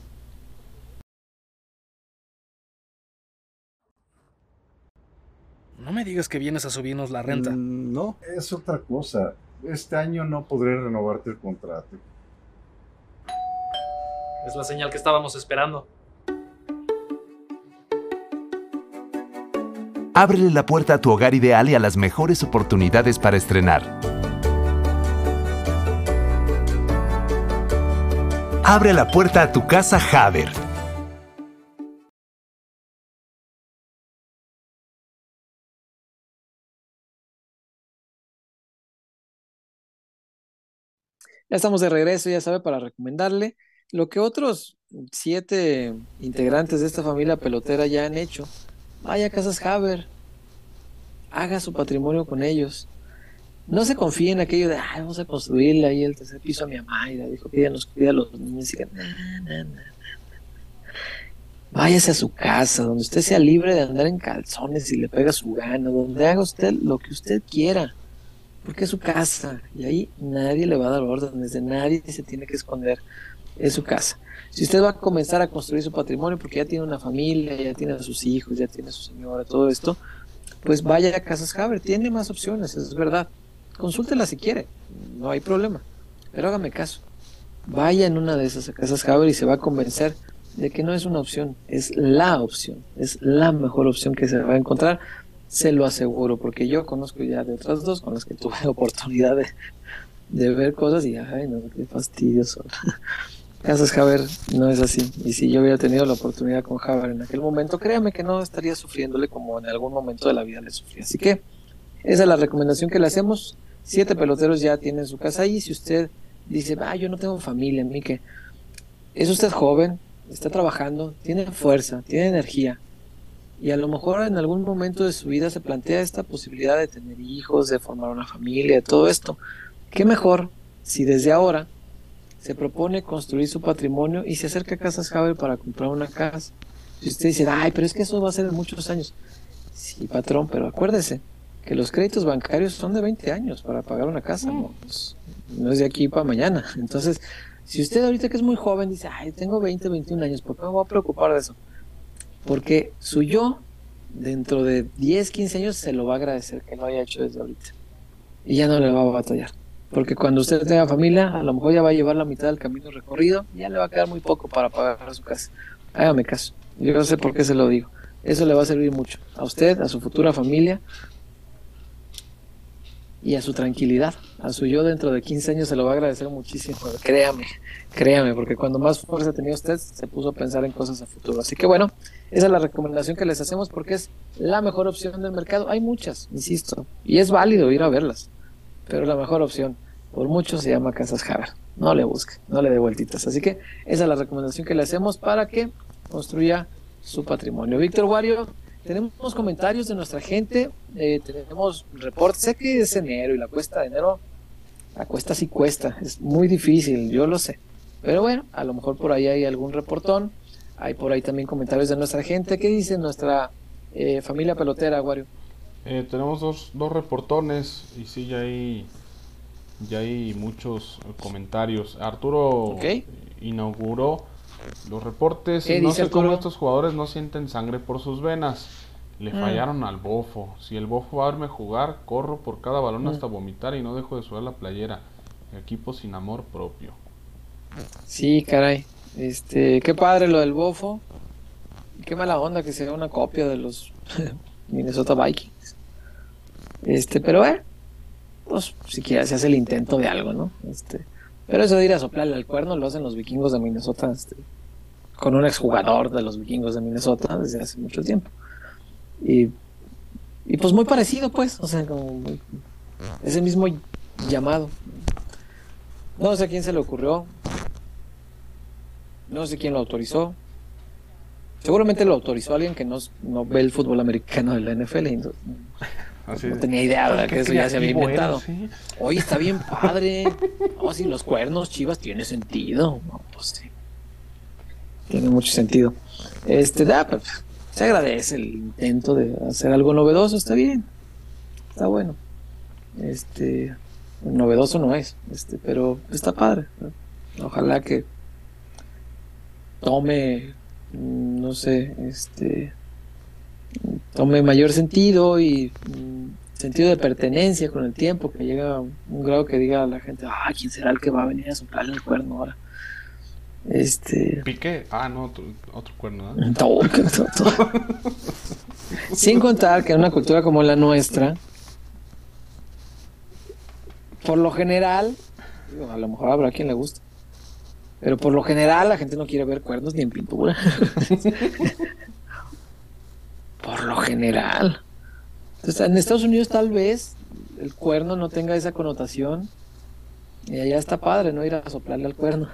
No me digas que vienes a subirnos la renta. Mm, no, es otra cosa. Este año no podré renovarte el contrato. Es la señal que estábamos esperando. Ábrele la puerta a tu hogar ideal y a las mejores oportunidades para estrenar. Abre la puerta a tu casa Haber. Ya estamos de regreso, ya sabe, para recomendarle lo que otros siete integrantes de esta familia pelotera ya han hecho. Vaya a Casas Haber, haga su patrimonio con ellos. No se confíe en aquello de, Ay, vamos a construirle ahí el tercer piso a mi mamá y le dijo que ella nos cuida a los niños. Y que, Váyase a su casa, donde usted sea libre de andar en calzones y le pega su gana, donde haga usted lo que usted quiera porque es su casa y ahí nadie le va a dar órdenes, de nadie se tiene que esconder, es su casa. Si usted va a comenzar a construir su patrimonio porque ya tiene una familia, ya tiene a sus hijos, ya tiene a su señora, todo esto, pues vaya a Casas Haber, tiene más opciones, es verdad. Consúltela si quiere, no hay problema, pero hágame caso. Vaya en una de esas Casas Haber y se va a convencer de que no es una opción, es la opción, es la mejor opción que se va a encontrar se lo aseguro, porque yo conozco ya de otras dos con las que tuve oportunidad de, ver cosas y, ay, no, qué fastidioso. Casas Javer no es así. Y si yo hubiera tenido la oportunidad con Javer en aquel momento, créame que no estaría sufriéndole como en algún momento de la vida le sufrí. Así que esa es la recomendación que le hacemos. Siete peloteros ya tienen su casa ahí. Si usted dice, ah, yo no tengo familia, mí que es usted joven, está trabajando, tiene fuerza, tiene energía y a lo mejor en algún momento de su vida se plantea esta posibilidad de tener hijos, de formar una familia, de todo esto. ¿Qué mejor si desde ahora se propone construir su patrimonio y se acerca a Casas Haber para comprar una casa? Si usted dice, ay, pero es que eso va a ser en muchos años. Sí, patrón, pero acuérdese que los créditos bancarios son de 20 años para pagar una casa, no, pues, no es de aquí para mañana. Entonces, si usted ahorita que es muy joven dice, ay, tengo 20, 21 años, ¿por qué me voy a preocupar de eso? Porque su yo, dentro de 10, 15 años, se lo va a agradecer que lo haya hecho desde ahorita. Y ya no le va a batallar. Porque cuando usted tenga familia, a lo mejor ya va a llevar la mitad del camino recorrido, ya le va a quedar muy poco para pagar su casa. Hágame caso. Yo no sé por qué se lo digo. Eso le va a servir mucho. A usted, a su futura familia y a su tranquilidad. A su yo dentro de 15 años se lo va a agradecer muchísimo. Créame, créame, porque cuando más fuerza tenía usted, se puso a pensar en cosas a futuro. Así que bueno, esa es la recomendación que les hacemos porque es la mejor opción del mercado. Hay muchas, insisto, y es válido ir a verlas, pero la mejor opción, por mucho, se llama Casas Haber. No le busque, no le dé vueltitas. Así que esa es la recomendación que le hacemos para que construya su patrimonio. Víctor Wario, tenemos comentarios de nuestra gente, eh, tenemos reportes. Sé que es enero y la cuesta de enero, la cuesta sí cuesta, es muy difícil, yo lo sé. Pero bueno, a lo mejor por ahí hay algún reportón. Hay por ahí también comentarios de nuestra gente. ¿Qué dice nuestra eh, familia pelotera, Wario? Eh, tenemos dos, dos reportones y sí, ya hay, ya hay muchos comentarios. Arturo inauguró los reportes. No sé cómo estos jugadores no sienten sangre por sus venas. Le mm. fallaron al bofo. Si el bofo va a verme jugar, corro por cada balón mm. hasta vomitar y no dejo de subir la playera. Equipo sin amor propio. Sí, caray. Este, qué padre lo del bofo. Qué mala onda que sea una copia de los Minnesota Vikings. Este, pero eh, pues siquiera se hace el intento de algo, ¿no? Este, pero eso de ir a soplarle al cuerno lo hacen los vikingos de Minnesota, este, con un exjugador de los vikingos de Minnesota desde hace mucho tiempo. Y, y pues muy parecido, pues, o sea, como ese mismo llamado. No sé quién se le ocurrió, no sé quién lo autorizó. Seguramente lo autorizó alguien que no, no ve el fútbol americano de la NFL. Y no, tenía idea de que eso ya se había inventado. Oye, está bien padre. Oh, sí, los cuernos, chivas, tiene sentido. pues sí. Tiene mucho sentido. Este, da, pues, se agradece el intento de hacer algo novedoso, está bien. Está bueno. Este, novedoso no es, este, pero está padre. Ojalá que tome, no sé, este, tome mayor sentido y mm, sentido de pertenencia con el tiempo, que llega a un grado que diga a la gente, ah, ¿quién será el que va a venir a soplarle el cuerno ahora? Este. Piqué. Ah, no, otro, otro cuerno, ¿eh? todo, todo, todo. Sin contar que en una cultura como la nuestra, por lo general, a lo mejor habrá quien le guste, pero por lo general la gente no quiere ver cuernos ni en pintura. por lo general. Entonces, en Estados Unidos tal vez el cuerno no tenga esa connotación. Y allá está padre, ¿no? Ir a soplarle al cuerno.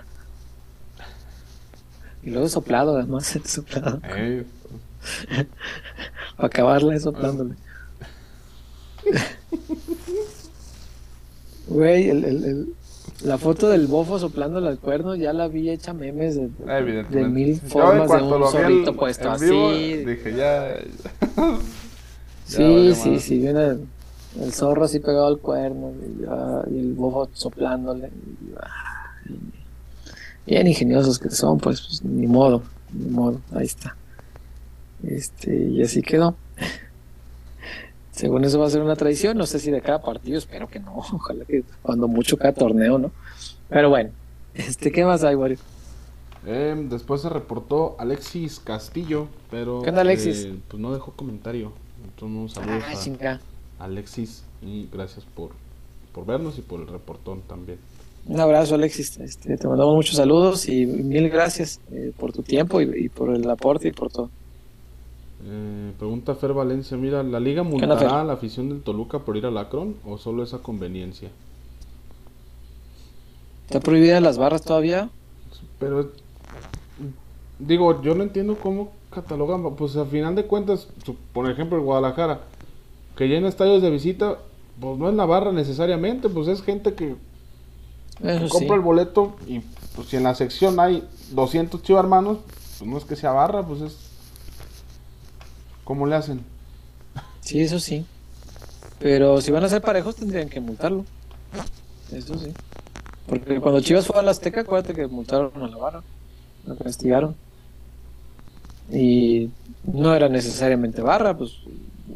Y luego soplado, además, soplado. Eh, Para acabarla soplándole. Güey, el, el- el- la foto del bofo soplándole al cuerno ya la vi hecha memes de, de mil formas de un zorrito puesto vivo, así. dije, ya. Sí, sí, sí, viene el, el zorro así pegado al cuerno y, ya- y el bofo soplándole. y- ah, y- bien ingeniosos que son, pues, pues, ni modo, ni modo, ahí está. Este, y así quedó. Según eso va a ser una tradición, no sé si de cada partido, espero que no, ojalá que cuando mucho cada torneo, ¿no? Pero bueno, este, ¿qué más hay, Wario? Em, después se reportó Alexis Castillo, pero ¿Qué onda, Alexis? eh, pues no dejó comentario. Entonces, un saludo Ah, a. Alexis y gracias por, por vernos y por el reportón también. Un abrazo, Alexis. Este, te mandamos muchos saludos y mil gracias eh, por tu tiempo y, y por el aporte y por todo. Eh, pregunta Fer Valencia, mira, ¿la liga multará a la afición del Toluca por ir al Akron o solo esa conveniencia? ¿Está prohibida las barras todavía? Pero digo, yo no entiendo cómo catalogan, pues a final de cuentas, por ejemplo, el Guadalajara, que llena estadios de visita, pues no es la barra necesariamente, pues es gente que sí. compra el boleto y pues si en la sección hay 200 chivas hermanos, pues no es que sea barra, pues es... ¿Cómo le hacen? Sí, eso sí. Pero si van a ser parejos tendrían que multarlo. Eso sí. Porque cuando Chivas fue a la Azteca, acuérdate que multaron a la barra. Lo castigaron. Y no era necesariamente barra, pues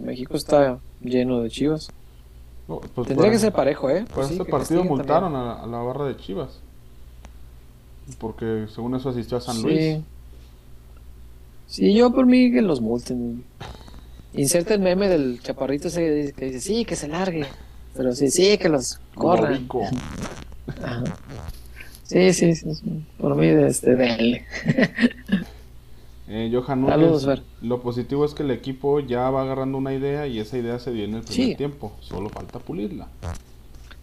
México está lleno de Chivas. No, pues Tendría que ser parejo, ¿eh? Por Pues sí, este partido multaron a, a la barra de Chivas. Porque según eso asistió a San Sí. Luis. Sí, yo por mí que los multen. Inserta el meme del chaparrito ese que dice, sí, que se largue. Pero sí, sí, que los corran. Sí, sí, sí, sí. Por mí, este, denle. Eh, Johan Saludos, Fer. lo positivo es que el equipo ya va agarrando una idea y esa idea se dio en el primer Sí. tiempo. Solo falta pulirla.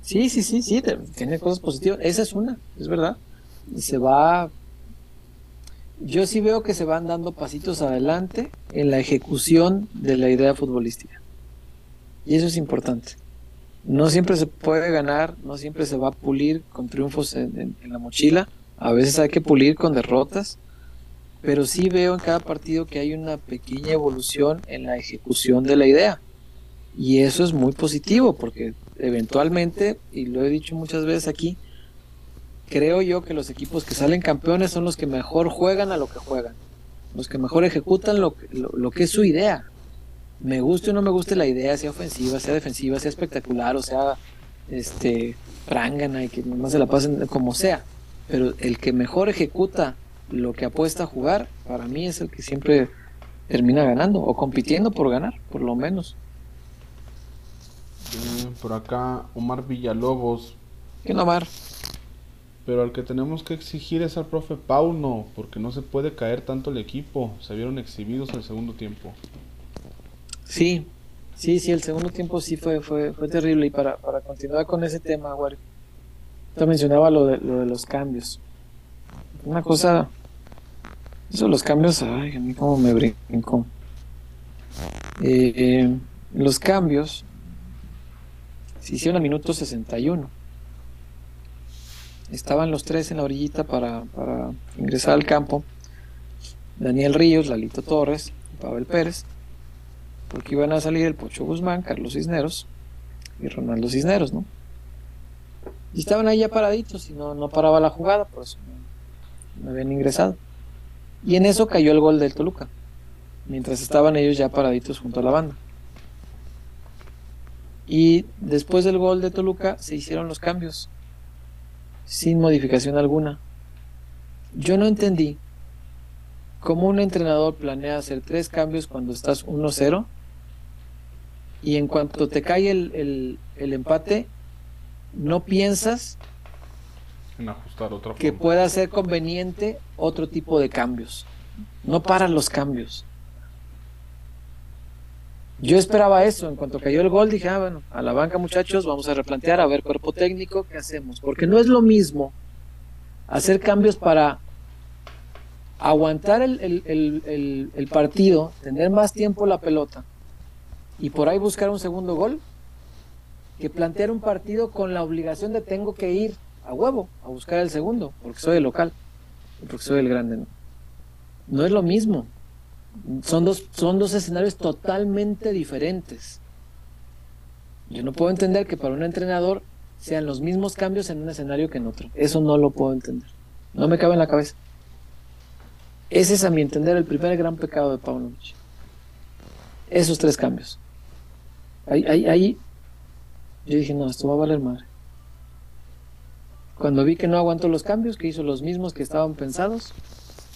Sí, sí, sí, sí, tiene cosas positivas. Esa es una, es verdad. Y se va. Yo sí veo que se van dando pasitos adelante en la ejecución de la idea futbolística. Y eso es importante. No siempre se puede ganar, no siempre se va a pulir con triunfos en, la mochila. A veces hay que pulir con derrotas. Pero sí veo en cada partido que hay una pequeña evolución en la ejecución de la idea. Y eso es muy positivo porque eventualmente, y lo he dicho muchas veces aquí, creo yo que los equipos que salen campeones son los que mejor juegan a lo que juegan, los que mejor ejecutan lo, que- lo, lo que es su idea. Me guste o no me guste la idea, sea ofensiva, sea defensiva, sea espectacular o sea este prángana y que nomás se la pasen como sea. Pero el que mejor ejecuta lo que apuesta a jugar, para mí es el que siempre termina ganando o compitiendo por ganar, por lo menos. Eh, por acá, Omar Villalobos. ¿Qué no, Mar? Pero al que tenemos que exigir es al profe Pauno, porque no se puede caer tanto el equipo. Se vieron exhibidos el segundo tiempo. Sí, sí, sí, el segundo tiempo sí fue, fue, fue terrible. Y para, para continuar con ese tema, Wario, te mencionaba lo de, lo de los cambios. Una cosa, eso los cambios, ay, a mí como me brincó. Eh, eh, los cambios se hicieron al minuto 61. Estaban los tres en la orillita para, para ingresar al campo. Daniel Ríos, Lalito Torres, Pavel Pérez porque iban a salir el Pocho Guzmán, Carlos Cisneros y Ronaldo Cisneros, ¿no? Y estaban ahí ya paraditos y no, no paraba la jugada, por eso no, no habían ingresado. Y en eso cayó el gol del Toluca, mientras estaban ellos ya paraditos junto a la banda. Y después del gol de Toluca se hicieron los cambios, sin modificación alguna. yo no entendí cómo un entrenador planea hacer tres cambios cuando estás 1-0 y en cuanto te cae el, el, el empate, no piensas En ajustar otra que pueda ser conveniente otro tipo de cambios. No paran los cambios. Yo esperaba eso. En cuanto cayó el gol, dije, ah, bueno, a la banca, muchachos, vamos a replantear, a ver, cuerpo técnico, ¿qué hacemos? Porque no es lo mismo hacer cambios para aguantar el, partido, tener más tiempo la pelota y por ahí buscar un segundo gol, que plantear un partido con la obligación de tengo que ir a huevo a buscar el segundo, porque soy el local, porque soy el grande. No es lo mismo. Son dos, son dos escenarios totalmente diferentes. Yo no puedo entender que para un entrenador sean los mismos cambios en un escenario que en otro. Eso no lo puedo entender. No me cabe en la cabeza. Ese es, a mi entender, el primer gran pecado de Paunovic. Esos tres cambios. Ahí, ahí, ahí, yo dije, no, esto va a valer madre. Cuando vi que no aguantó los cambios, que hizo los mismos que estaban pensados,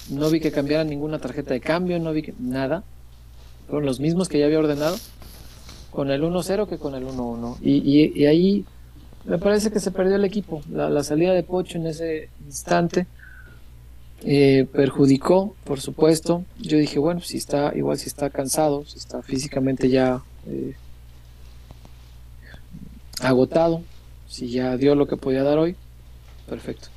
no vi que cambiara ninguna tarjeta de cambio, no vi que nada. Fueron los mismos que ya había ordenado, con el 1-0 que con el 1-1. Y, y- ahí me parece que se perdió el equipo. La, la salida de Pocho en ese instante eh, perjudicó, por supuesto. Yo dije, bueno, si está, igual si está cansado, si está físicamente ya eh, agotado, si ya dio lo que podía dar hoy, perfecto.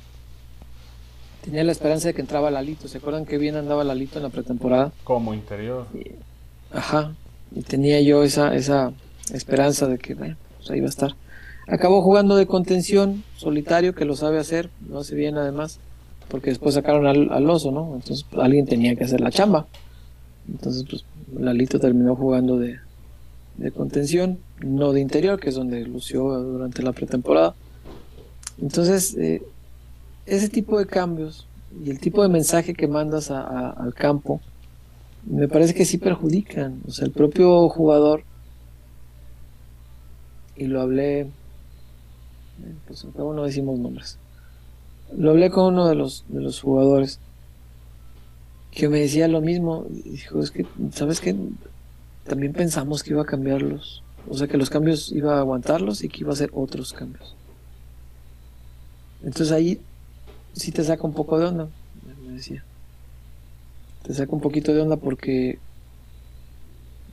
Tenía la esperanza de que entraba Lalito. ¿Se acuerdan que bien andaba Lalito en la pretemporada? Como interior. Ajá. Y tenía yo esa, esa esperanza de que, bueno, pues ahí va a estar. Acabó jugando de contención, solitario, que lo sabe hacer, lo hace bien además, porque después sacaron al, al oso, ¿no? Entonces pues, alguien tenía que hacer la chamba. Entonces, pues Lalito terminó jugando de, de contención, no de interior, que es donde lució durante la pretemporada. Entonces, eh, ese tipo de cambios y el tipo de mensaje que mandas a- al campo, me parece que sí perjudican. O sea, el propio jugador, y lo hablé, eh, pues cabo no decimos nombres, lo hablé con uno de los, de los jugadores que me decía lo mismo. Dijo, es que, ¿sabes qué? También pensamos que iba a cambiarlos. O sea, que los cambios iba a aguantarlos y que iba a hacer otros cambios. Entonces ahí sí te saca un poco de onda, me decía. Te saca un poquito de onda porque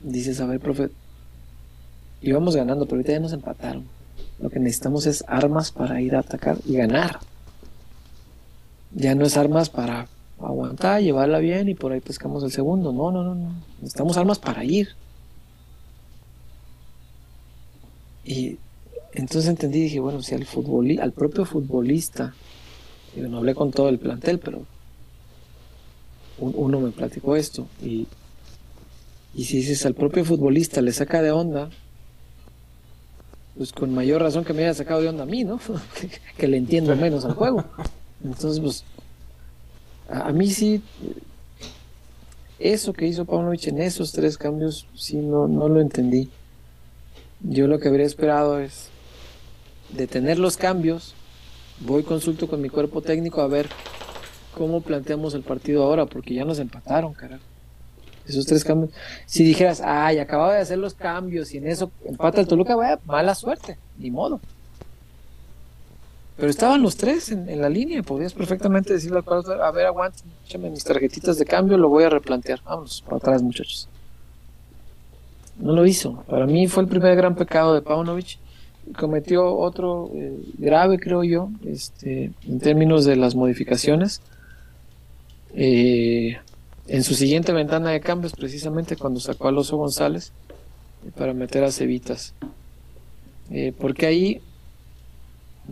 dices, a ver, profe, íbamos ganando, pero ahorita ya nos empataron. Lo que necesitamos es armas para ir a atacar y ganar. Ya no es armas para aguantar, llevarla bien y por ahí pescamos el segundo. No, no, no, no. Necesitamos armas para ir. Y entonces entendí dije, bueno, si al futboli- al propio futbolista, digo, no hablé con todo el plantel, pero un- uno me platicó esto. Y, y si dices al propio futbolista le saca de onda, pues con mayor razón que me haya sacado de onda a mí, ¿no? que, le entiendo menos al juego. Entonces, pues, a, mí sí, eso que hizo Paunovic en esos tres cambios, sí, no, no lo entendí. Yo lo que habría esperado es detener los cambios, voy consulto con mi cuerpo técnico a ver cómo planteamos el partido ahora, porque ya nos empataron, carajo. Esos tres cambios. Si dijeras, ay, acababa de hacer los cambios y en eso empata el Toluca, vaya, mala suerte, ni modo. Pero estaban los tres en, en la línea, podías perfectamente decirle al cuarto, a ver, aguanta, échame mis tarjetitas de cambio, lo voy a replantear. Vámonos para atrás, muchachos. No lo hizo. Para mí fue el primer gran pecado de Paunovic. Cometió otro eh, grave, creo yo, este, en términos de las modificaciones. Eh, en su siguiente ventana de cambios, precisamente cuando sacó a Alonso González eh, para meter a Cevitas. Porque ahí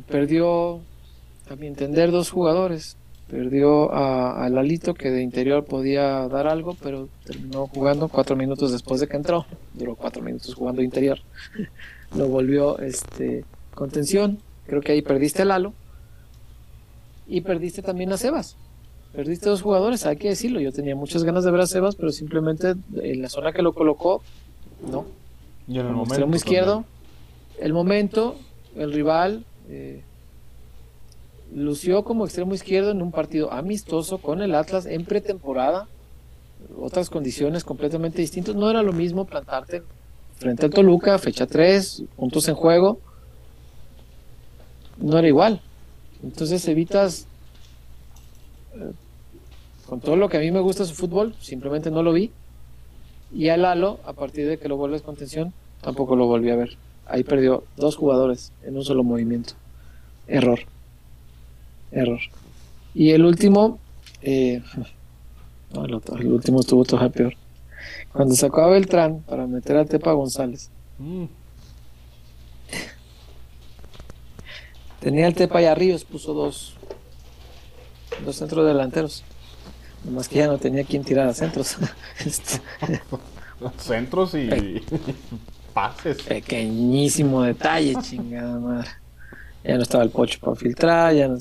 perdió, a mi entender, dos jugadores. Perdió a, a Lalito, que de interior podía dar algo, pero terminó jugando cuatro minutos después de que entró. Duró cuatro minutos jugando interior. Lo volvió este, contención. Creo que ahí perdiste a Lalo. Y perdiste también a Sebas. Perdiste dos jugadores, hay que decirlo. Yo tenía muchas ganas de ver a Sebas, pero simplemente en la zona que lo colocó, no. Y en el Como momento. extremo izquierdo, también. el momento, el rival, eh, lució como extremo izquierdo en un partido amistoso con el Atlas en pretemporada, otras condiciones completamente distintas. No era lo mismo plantarte frente al Toluca, fecha 3, puntos en juego. No era igual. Entonces evitas, eh, con todo lo que a mí me gusta su fútbol, simplemente no lo vi. Y a Lalo, a partir de que lo vuelves con tensión, tampoco lo volví a ver. Ahí perdió dos jugadores en un solo movimiento. Error. Error. Y el último, eh, el último estuvo todavía peor. Cuando sacó a Beltrán para meter a Tepa González, Mm, tenía el Tepa y a Ríos, puso dos, dos centros delanteros. Nomás que ya no tenía quien tirar a centros. Este, Centros y pases. pequeñísimo detalle, chingada madre. Ya no estaba el pocho para filtrar, ya no.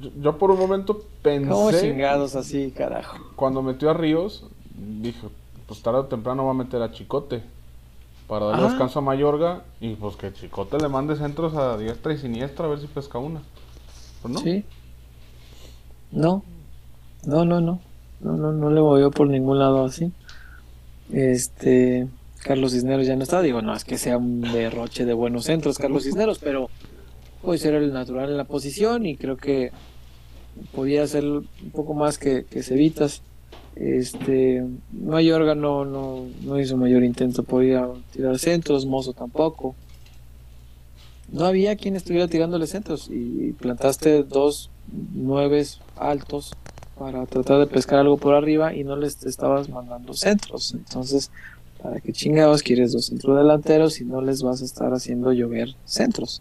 Yo, yo por un momento ¿Cómo pensé, chingados así, carajo? cuando metió a Ríos, dije, pues tarde o temprano va a meter a Chicote. Para darle Ah. descanso a Mayorga y pues que Chicote le mande centros a diestra y siniestra a ver si pesca una. Pues no. Sí. No. No, no, no. No, no, no le movió por ningún lado así. Este. Carlos Cisneros ya no está. Digo, no es que sea un derroche de buenos centros, Carlos Cisneros, pero puede ser el natural en la posición y creo que podía hacer un poco más que, que Cevitas. Este. Mayorga no, no, no hizo mayor intento, podía tirar centros, Mozo tampoco. No había quien estuviera tirándole centros y plantaste dos nueves altos para tratar de pescar algo por arriba y no les estabas mandando centros. Entonces, ¿para qué chingados quieres dos centros delanteros si no les vas a estar haciendo llover centros?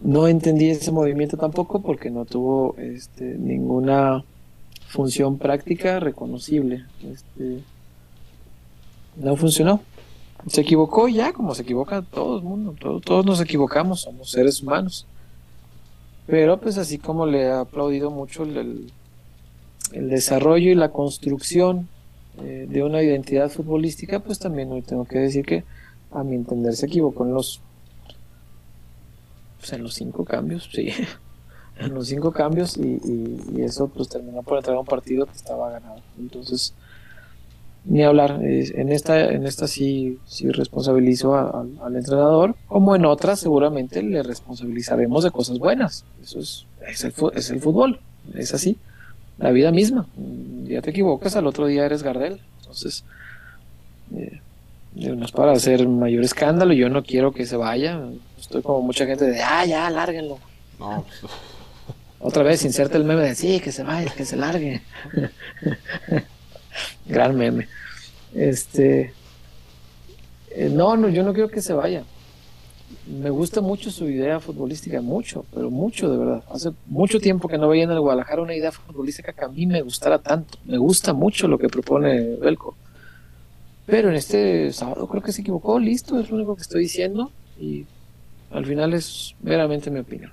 No entendí ese movimiento tampoco porque no tuvo este, ninguna función práctica reconocible. Este, no funcionó. Se equivocó ya, como se equivoca todo el mundo. Todo- todos nos equivocamos, somos seres humanos. Pero pues así como le he aplaudido mucho el, el- el desarrollo y la construcción eh, de una identidad futbolística, pues también hoy tengo que decir que a mi entender se equivocó en los pues en los cinco cambios, sí. En los cinco cambios y, eso pues terminó por entrar a un partido que estaba ganado. Entonces, ni hablar. En esta, en esta sí, sí responsabilizo al- entrenador, como en otras seguramente le responsabilizaremos de cosas buenas. Eso es, es, el, es el fútbol, es así. La vida misma. Un día te equivocas, al otro día eres Gardel. Entonces, eh, no es para hacer mayor escándalo, yo no quiero que se vaya. Estoy como mucha gente de, ah, ya, lárguenlo. No, pues, Otra vez inserta el meme de sí, que se vaya, que se largue. Gran meme. Este. eh, no, no, yo no quiero que se vaya. Me gusta mucho su idea futbolística, mucho, pero mucho de verdad. Hace mucho tiempo que no veía en el Guadalajara una idea futbolística que a mí me gustara tanto. Me gusta mucho lo que propone Belco. Pero en este sábado creo que se equivocó, listo, es lo único que estoy diciendo. Y al final es meramente mi opinión.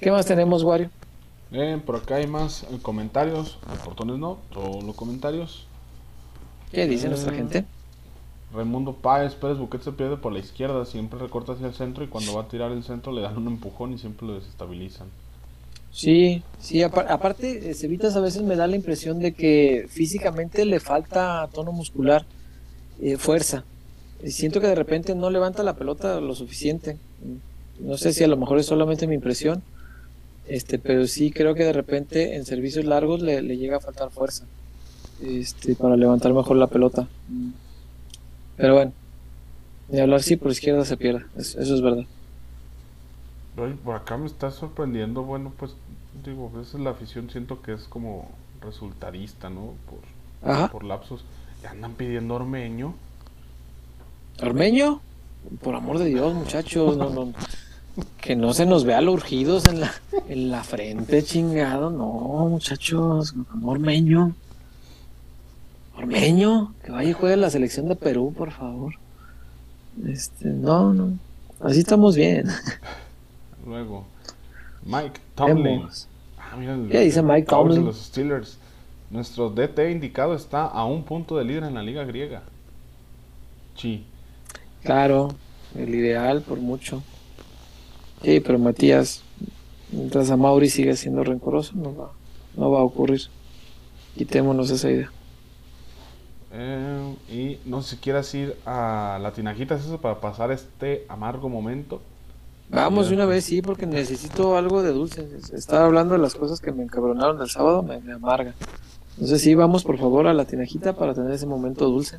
¿Qué más tenemos, Wario? eh, por acá hay más eh, comentarios. Portones no, todos los comentarios. ¿Qué dice nuestra Eh, gente? Raimundo Páez, Pérez Buquet se pierde por la izquierda, siempre recorta hacia el centro y cuando va a tirar el centro le dan un empujón y siempre lo desestabilizan. Sí, sí, apa- aparte, eh, Cevitas a veces me da la impresión de que físicamente le falta tono muscular, eh, fuerza. Y siento que de repente no levanta la pelota lo suficiente. No sé si a lo mejor es solamente mi impresión, este, pero sí creo que de repente en servicios largos le, le llega a faltar fuerza este, para levantar mejor la pelota. Pero bueno, de hablar sí, por izquierda se pierde, es- eso es verdad. Oye, por acá me está sorprendiendo, bueno, pues digo, a veces la afición siento que es como resultadista, ¿no? Por, Ajá. por lapsos. Y andan pidiendo Ormeño. Ormeño, por amor de Dios, muchachos, no, no, que no se nos vea lo urgidos en la, en la frente, chingado, no, muchachos, Ormeño, Ormeño, que vaya y juegue la selección de Perú, por favor. Este, no, no, así estamos bien. Luego, Mike Tomlin. Ah, mira, ¿Qué dice Mike Tomlin? los Steelers. Nuestro DT indicado está a un punto de líder en la liga griega. Sí. Claro, el ideal por mucho. Sí, pero Matías, mientras a Mauri sigue siendo rencoroso, no va, no va a ocurrir. Quitémonos esa idea. Eh, y no sé si quieras ir a la tinajita, ¿es eso para pasar este amargo momento? Vamos de una vez, sí, porque necesito algo de dulce. Estaba hablando de las cosas que me encabronaron el sábado, me, me amarga. Entonces sí, vamos por favor a la tinajita para tener ese momento dulce.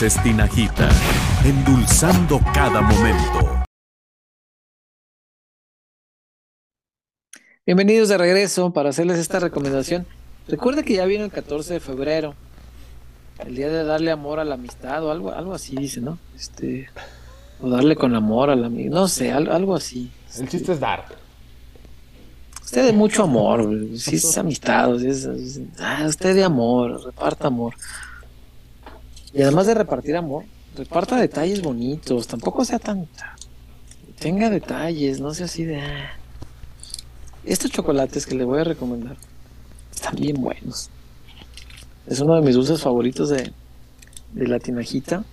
Dulces Tinajita, endulzando cada momento. Bienvenidos de regreso para hacerles esta recomendación. Recuerda que ya viene el 14 de febrero, el día de darle amor a la amistad o algo, algo así dice, ¿no? Este, o darle con amor a la amigo, no sé, algo, algo así. El chiste es dar. Usted de mucho amor, si es amistad, si es, es- ah, usted de amor, reparta amor. Y además de repartir amor, reparta detalles bonitos, tampoco sea tan... Tenga detalles, no sea así de... ah. Estos chocolates que le voy a recomendar están bien buenos. Es uno de mis dulces favoritos de, de la tinajita.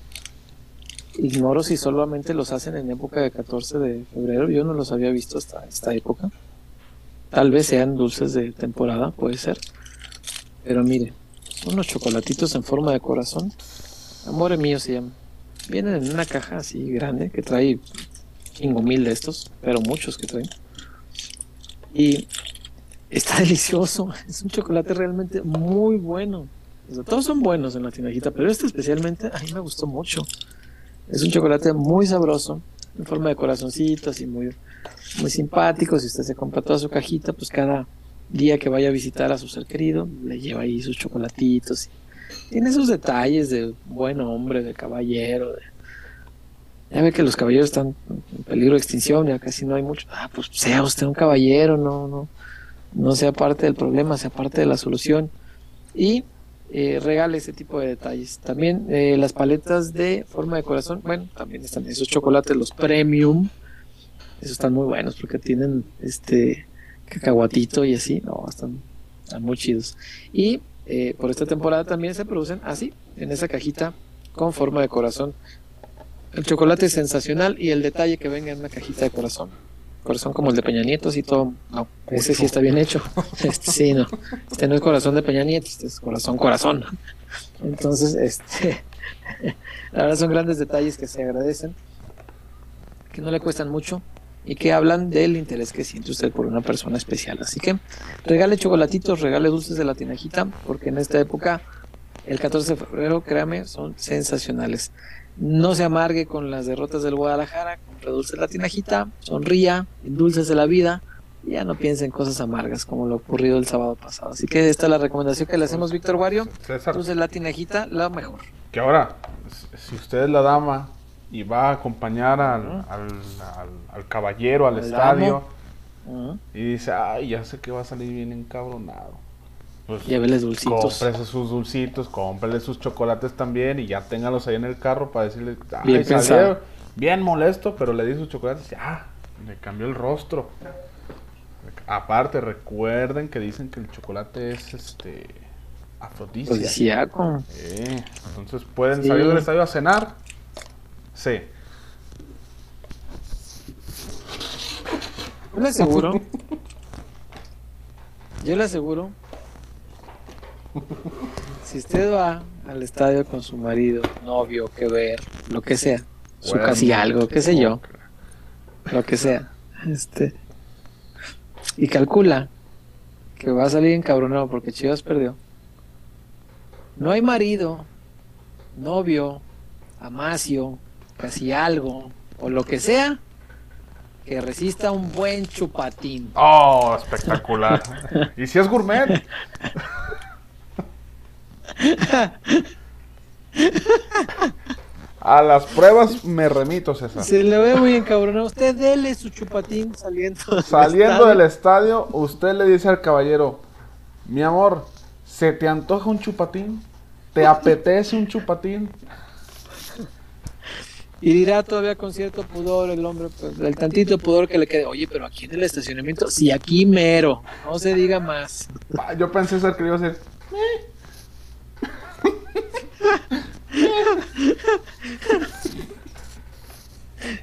Ignoro si solamente los hacen en época de 14 de febrero. Yo no los había visto hasta esta época. Tal vez sean dulces de temporada, puede ser. Pero mire, unos chocolatitos en forma de corazón. Amore mío se llama. Vienen en una caja así grande que trae cinco mil de estos, pero muchos que traen. Y está delicioso. Es un chocolate realmente muy bueno. Todos son buenos en la tinajita, pero este especialmente a mí me gustó mucho. Es un chocolate muy sabroso, en forma de corazoncito, así muy, muy simpático. Si usted se compra toda su cajita, pues cada día que vaya a visitar a su ser querido, le lleva ahí sus chocolatitos. Tiene esos detalles de buen hombre, de caballero. Ya ve que los caballeros están en peligro de extinción, ya casi no hay mucho. Ah, pues sea usted un caballero, no, no, no sea parte del problema, sea parte de la solución. Y eh, regale ese tipo de detalles. También eh, las paletas de forma de corazón, bueno, también están esos chocolates, los premium. Esos están muy buenos porque tienen este cacahuatito y así, no, están, están muy chidos. Y eh, por esta temporada también se producen así, en esa cajita con forma de corazón. El chocolate es sensacional y el detalle que venga en una cajita de corazón. Corazón como el de Peña Nieto, todo. No, ese sí está bien hecho. Este sí, no. Este no es corazón de Peña Nieto, este es corazón, corazón. Entonces, este. La verdad son grandes detalles que se agradecen, que no le cuestan mucho y que hablan del interés que siente usted por una persona especial. Así que regale chocolatitos, regale dulces de la tinajita, porque en esta época, el 14 de febrero, créame, son sensacionales. No se amargue con las derrotas del Guadalajara, compre dulces de la tinajita, sonría, dulces de la vida, y ya no piense en cosas amargas como lo ocurrido el sábado pasado. Así que esta es la recomendación que le hacemos, Víctor Wario. Dulces de la tinajita, la mejor. que ahora, si usted es la dama y va a acompañar al, al, al- al caballero al Al estadio y dice, ay, ya sé que va a salir bien encabronado. Pues Lléveles dulcitos. cómprese sus dulcitos, cómprele sus chocolates también y ya téngalos ahí en el carro para decirle, ay, Bien pensado. bien molesto, pero le di su chocolate y ya, le cambió el rostro. Aparte, recuerden que dicen que el chocolate es este afrodisíaco. Afrodisíaco. Eh, entonces pueden Sí. salir del estadio a cenar. Sí. Yo le aseguro. yo le aseguro. Si usted va al estadio con su marido, novio, que ver, lo que sea, su Bueno, casi algo, qué sé yo, lo que sea, este, y calcula que va a salir encabronado porque Chivas perdió. No hay marido, novio, amacio, casi algo, o lo que sea, que resista un buen chupatín. Oh, espectacular. ¿Y si es gourmet? A las pruebas me remito, César. Se le ve muy encabronado. Usted dele su chupatín saliendo. del Saliendo estadio. del estadio, usted le dice al caballero, mi amor, ¿se te antoja un chupatín? ¿Te apetece un chupatín? Y dirá todavía con cierto pudor el hombre, pues, el tantito pudor que le quede. Oye, pero aquí en el estacionamiento, sí, aquí mero. No se diga más. Ah, Yo pensé ser que iba a decir,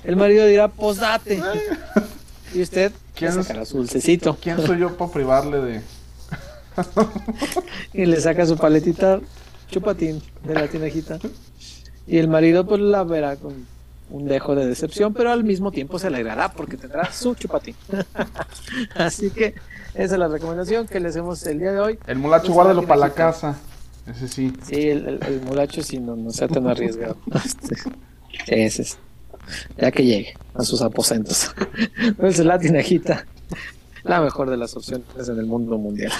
El marido dirá, posate. Y usted ¿Quién sacará su dulcecito. ¿quién soy yo para privarle de...? Y le saca su paletita chupatín de la tinejita. Y el marido pues la verá con un dejo de decepción, pero al mismo tiempo se alegrará porque tendrá su chupatín. Así que esa es la recomendación que le hacemos el día de hoy. El mulacho, Pues, guárdalo para la casa. Ese sí. Sí, el, el, el mulacho sí no, no sea tan arriesgado. Este, ese es. Ya que llegue a sus aposentos. Entonces la tinejita, la mejor de las opciones en el mundo mundial.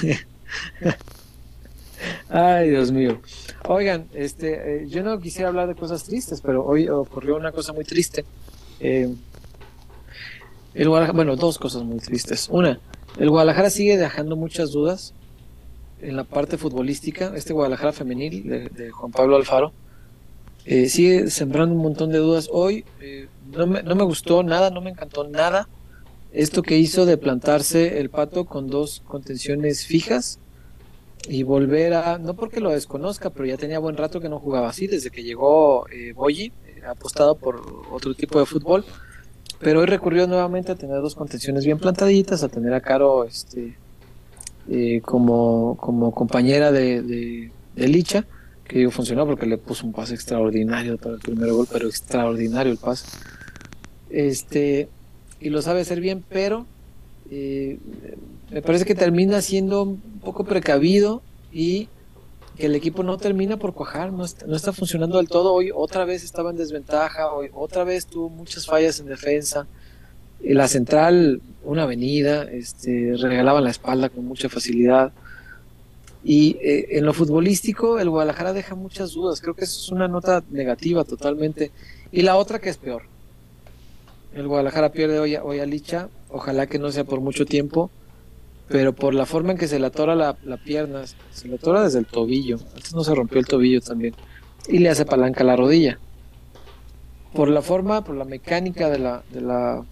Ay, Dios mío. Oigan, este, eh, yo no quisiera hablar de cosas tristes, pero hoy ocurrió una cosa muy triste. Eh, el bueno, dos cosas muy tristes. Una, el Guadalajara sigue dejando muchas dudas en la parte futbolística. Este Guadalajara femenil de, Juan Pablo Alfaro eh, sigue sembrando un montón de dudas. Hoy no, me, no me gustó nada, no me encantó nada esto que hizo de plantarse el pato con dos contenciones fijas y volver a, no porque lo desconozca, pero ya tenía buen rato que no jugaba así, desde que llegó eh, Boyi, eh, apostado por otro tipo de fútbol, pero hoy recurrió nuevamente a tener dos contenciones bien plantaditas, a tener a Caro este, eh, como, como compañera de, de, Licha, que digo, funcionó porque le puso un pase extraordinario para el primer gol, pero extraordinario el pase. Este, y lo sabe hacer bien, pero eh, me parece que termina siendo un poco precavido y que el equipo no termina por cuajar, no está, no está funcionando del todo. Hoy otra vez estaba en desventaja, hoy otra vez tuvo muchas fallas en defensa. La central, una avenida, este, regalaban la espalda con mucha facilidad. Y eh, en lo futbolístico, el Guadalajara deja muchas dudas. Creo que eso es una nota negativa totalmente. Y la otra que es peor. El Guadalajara pierde hoy, hoy a Licha. Ojalá que no sea por mucho tiempo. Pero por la forma en que se le atora la, la pierna, se le atora desde el tobillo. Antes no se rompió el tobillo también. Y le hace palanca la rodilla. Por la forma, por la mecánica de la, de la,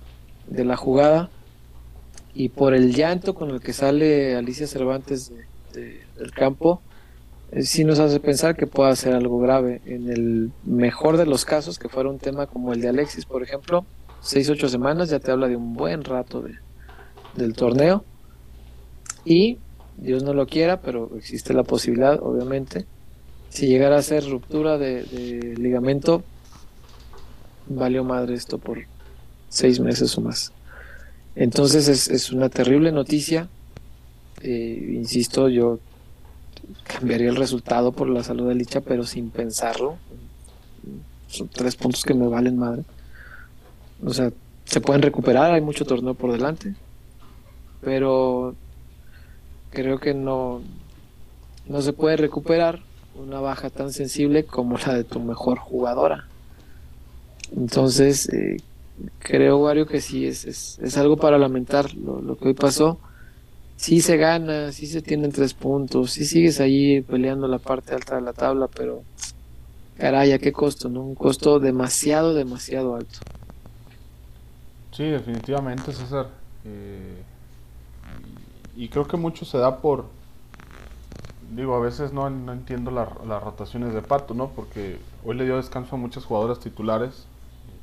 de la jugada y por el llanto con el que sale Alicia Cervantes de- del campo, eh, sí nos hace pensar que pueda ser algo grave. En el mejor de los casos, que fuera un tema como el de Alexis, por ejemplo, seis, ocho semanas ya te habla de un buen rato de, del torneo. Y Dios no lo quiera, pero existe la posibilidad, obviamente. Si llegara a ser ruptura de, ligamento, valió madre esto por seis meses o más. Entonces es, es una terrible noticia. Eh, insisto, yo cambiaría el resultado por la salud de Licha, pero sin pensarlo. Son tres puntos que me valen madre. O sea, se pueden recuperar, hay mucho torneo por delante. Pero creo que no, no se puede recuperar una baja tan sensible como la de tu mejor jugadora. Entonces, eh, creo, Wario, que sí es, es, es algo para lamentar lo, lo que hoy pasó. Sí se gana, sí se tienen tres puntos, sí sigues ahí peleando la parte alta de la tabla, pero caray, ¿a qué costo? ¿no? Un costo demasiado, demasiado alto. Sí, definitivamente, César. Eh, y creo que mucho se da por, digo, a veces no, no entiendo las rotaciones de Pato, ¿no? Porque hoy le dio descanso a muchas jugadoras titulares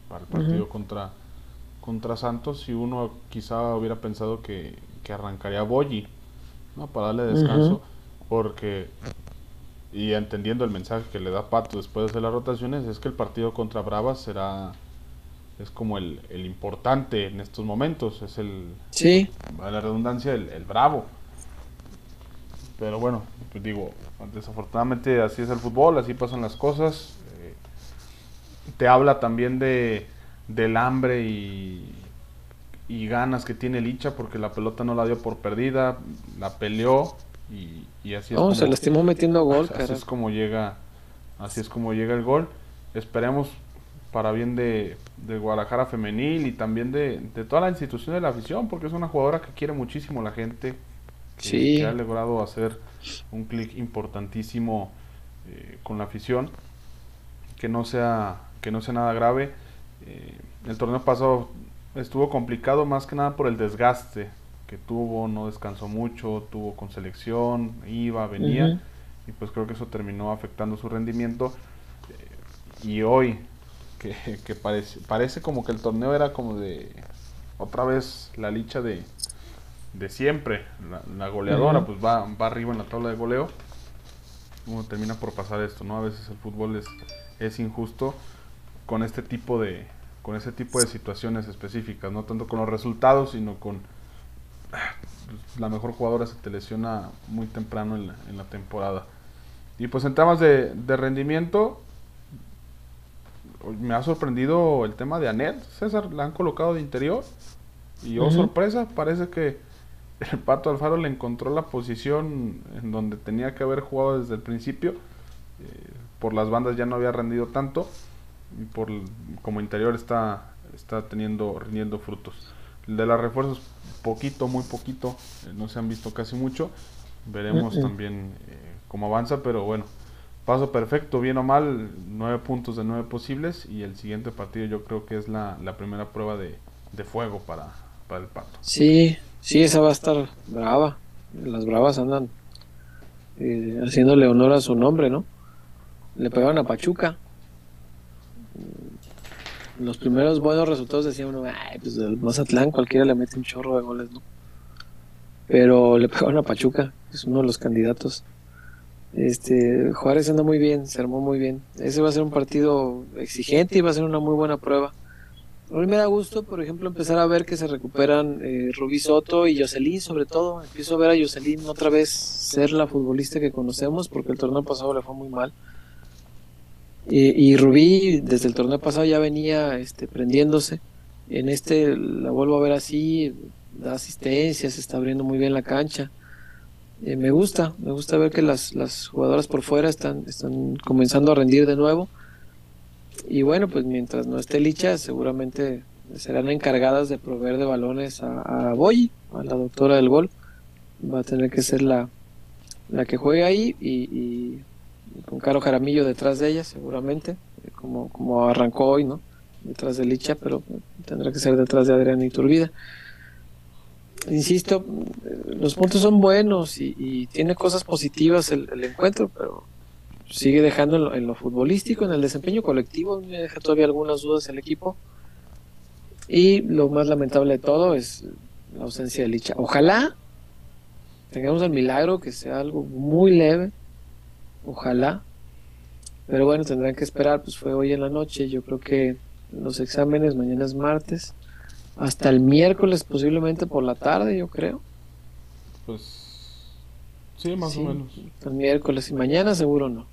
para el partido contra, contra Santos y uno quizá hubiera pensado que, que arrancaría Boyi, ¿no? Para darle descanso, porque, y entendiendo el mensaje que le da Pato después de las rotaciones, es que el partido contra Bravas será es como el, el, importante en estos momentos, es el, sí. a la redundancia, el, el, bravo. Pero bueno, pues digo, desafortunadamente así es el fútbol, así pasan las cosas. Eh, te habla también de del hambre y, y ganas que tiene Licha porque la pelota no la dio por perdida, la peleó y, y así no, se lastimó metiendo gol. Así, así es como llega, así es como llega el gol. Esperemos para bien de, de Guadalajara Femenil y también de, de, toda la institución de la afición, porque es una jugadora que quiere muchísimo la gente, que, sí. que ha logrado hacer un clic importantísimo eh, con la afición, que no sea, que no sea nada grave. Eh, el torneo pasado estuvo complicado más que nada por el desgaste que tuvo, no descansó mucho, tuvo con selección, iba, venía, uh -huh. y pues creo que eso terminó afectando su rendimiento. Eh, y hoy, que, que, parece, parece como que el torneo era como de otra vez la licha de, de siempre, la, la goleadora, uh -huh. pues va, va arriba en la tabla de goleo. Uno termina por pasar esto, ¿no? A veces el fútbol es, es injusto con este tipo de con ese tipo de situaciones específicas, no tanto con los resultados, sino con la mejor jugadora se te lesiona muy temprano en la, en la temporada. Y pues en temas de, de rendimiento, me ha sorprendido el tema de Anet. César la han colocado de interior. Y oh, uh -huh. sorpresa, parece que el Pato Alfaro le encontró la posición en donde tenía que haber jugado desde el principio. Eh, por las bandas ya no había rendido tanto. Y por como interior está, está teniendo, rindiendo frutos. El de las refuerzos, poquito, muy poquito. Eh, no se han visto casi mucho. Veremos uh -uh. también eh, cómo avanza, pero bueno paso perfecto, bien o mal, nueve puntos de nueve posibles y el siguiente partido yo creo que es la, primera prueba de, fuego para, el Pato. Sí, sí, esa va a estar brava. Las bravas andan eh, haciéndole honor a su nombre, ¿no? Le pegaron a Pachuca. Los primeros buenos resultados decían uno, ay, pues el Mazatlán cualquiera le mete un chorro de goles, ¿no? Pero le pegaron a Pachuca, es uno de los candidatos. Este, Juárez anda muy bien, se armó muy bien. Ese va a ser un partido exigente y va a ser una muy buena prueba. A mí me da gusto, por ejemplo, empezar a ver que se recuperan eh, Rubí Soto y Jocelyn, sobre todo. Empiezo a ver a Jocelyn otra vez ser la futbolista que conocemos, porque el torneo pasado le fue muy mal. Y, y Rubí, desde el torneo pasado, ya venía este, prendiéndose. En este la vuelvo a ver así, da asistencias, está abriendo muy bien la cancha. Eh, me gusta, me gusta ver que las, las jugadoras por fuera están, están comenzando a rendir de nuevo. Y bueno, pues mientras no esté Licha, seguramente serán encargadas de proveer de balones a, a Boyi, a la doctora del gol. Va a tener que ser la, la que juegue ahí y, con Caro Jaramillo detrás de ella, seguramente, como, como arrancó hoy, ¿no? Detrás de Licha, pero tendrá que ser detrás de Adrián Iturbide insisto, los puntos son buenos y, tiene cosas positivas el, el, encuentro, pero sigue dejando en lo, en lo, futbolístico, en el desempeño colectivo, me deja todavía algunas dudas el equipo. Y lo más lamentable de todo es la ausencia de Licha. Ojalá tengamos el milagro, que sea algo muy leve, ojalá. Pero bueno, tendrán que esperar, pues fue hoy en la noche, yo creo que los exámenes, mañana es martes hasta el miércoles posiblemente por la tarde, yo creo. Pues sí, más sí, o menos. El miércoles y mañana seguro no.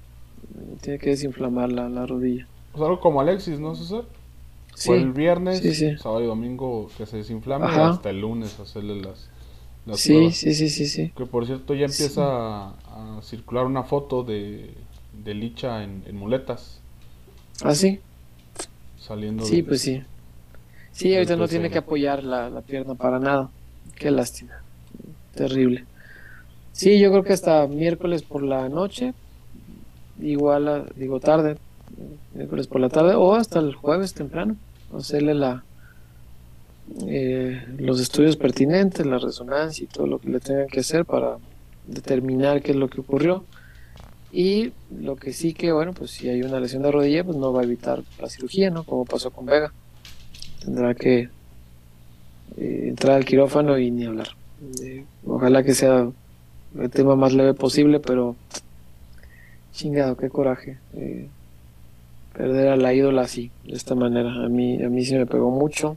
Tiene que desinflamar la, la rodilla. Pues algo como Alexis, ¿no, César? Sí. Fue el viernes, sí, sábado y domingo que se desinflame hasta el lunes hacerle las, las sí, pruebas. Sí, sí, sí, sí. Que por cierto ya empieza a, a, circular una foto de, de Licha en, en muletas. ¿Ah, sí? Saliendo Sí, de, pues sí. Sí, ahorita no tiene que apoyar la, la, pierna para nada. Qué lástima. Terrible. Sí, yo creo que hasta miércoles por la noche, igual, a, digo tarde, miércoles por la tarde o hasta el jueves temprano, hacerle la eh, los estudios pertinentes, la resonancia y todo lo que le tengan que hacer para determinar qué es lo que ocurrió. Y lo que sí que, bueno, pues si hay una lesión de rodilla, pues no va a evitar la cirugía, ¿no? Como pasó con Vega. Tendrá que eh, entrar al quirófano y ni hablar. Eh, ojalá que sea el tema más leve posible, pero chingado, qué coraje. Eh, perder a la ídola así, de esta manera. A mí, a mí sí me pegó mucho.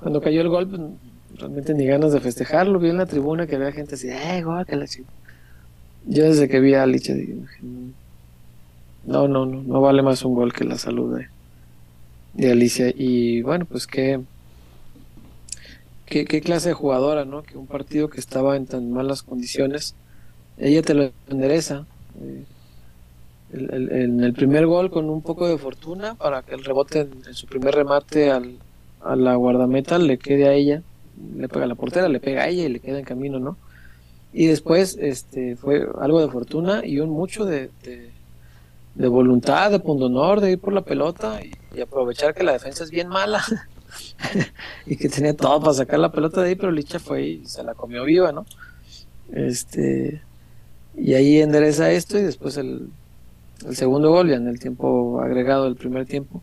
Cuando cayó el gol, pues, realmente ni ganas de festejarlo. Vi en la tribuna que había gente así, ¡eh, gol! Que la ching-". Yo desde que vi a Licha dije, no, no, no, no vale más un gol que la salud de, de Alicia. Y bueno, pues qué, qué, clase de jugadora, ¿no? Que un partido que estaba en tan malas condiciones, ella te lo endereza. Eh, el- el- en el primer gol con un poco de fortuna para que el rebote en, su primer remate al, a la guardameta le quede a ella, le pega a la portera, le pega a ella y le queda en camino, ¿no? Y después este fue algo de fortuna y un mucho de, de voluntad, de pundonor, de ir por la pelota y, y aprovechar que la defensa es bien mala y que tenía todo para sacar la pelota de ahí, pero Licha fue y se la comió viva, ¿no? Este y ahí endereza esto y después el, segundo gol ya en el tiempo agregado del primer tiempo.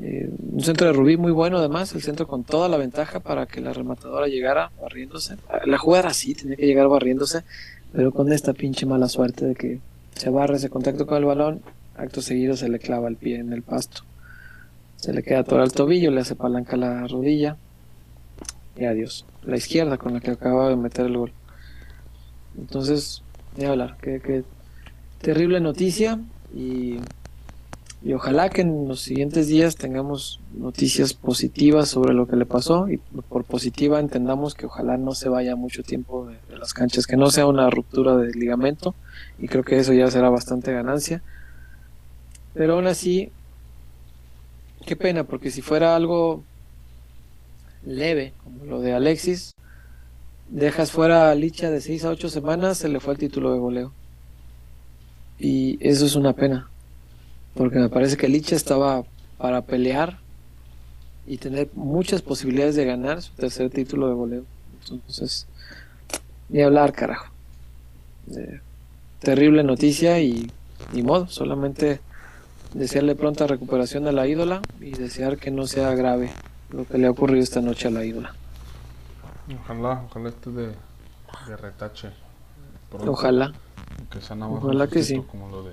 Eh, un centro de Rubí muy bueno además, el centro con toda la ventaja para que la rematadora llegara barriéndose. La jugada así, tenía que llegar barriéndose, pero con esta pinche mala suerte de que se barre ese contacto con el balón, acto seguido se le clava el pie en el pasto. Se le queda todo el tobillo, le hace palanca la rodilla y adiós. La izquierda con la que acaba de meter el gol. Entonces, ni hablar, que, que terrible noticia y, y ojalá que en los siguientes días tengamos noticias positivas sobre lo que le pasó y por positiva entendamos que ojalá no se vaya mucho tiempo de, las canchas, que no sea una ruptura de ligamento y creo que eso ya será bastante ganancia. Pero aún así, qué pena, porque si fuera algo leve, como lo de Alexis, dejas fuera a Licha de 6 a 8 semanas, se le fue el título de goleo. Y eso es una pena, porque me parece que Licha estaba para pelear y tener muchas posibilidades de ganar su tercer título de goleo. Entonces, ni hablar, carajo. Eh, terrible noticia y ni modo, solamente desearle pronta recuperación a la ídola y desear que no sea grave lo que le ha ocurrido esta noche a la ídola. Ojalá, ojalá esté de, de retache. pronto, Ojalá. Que sea nada más Ojalá que sí. Como lo de,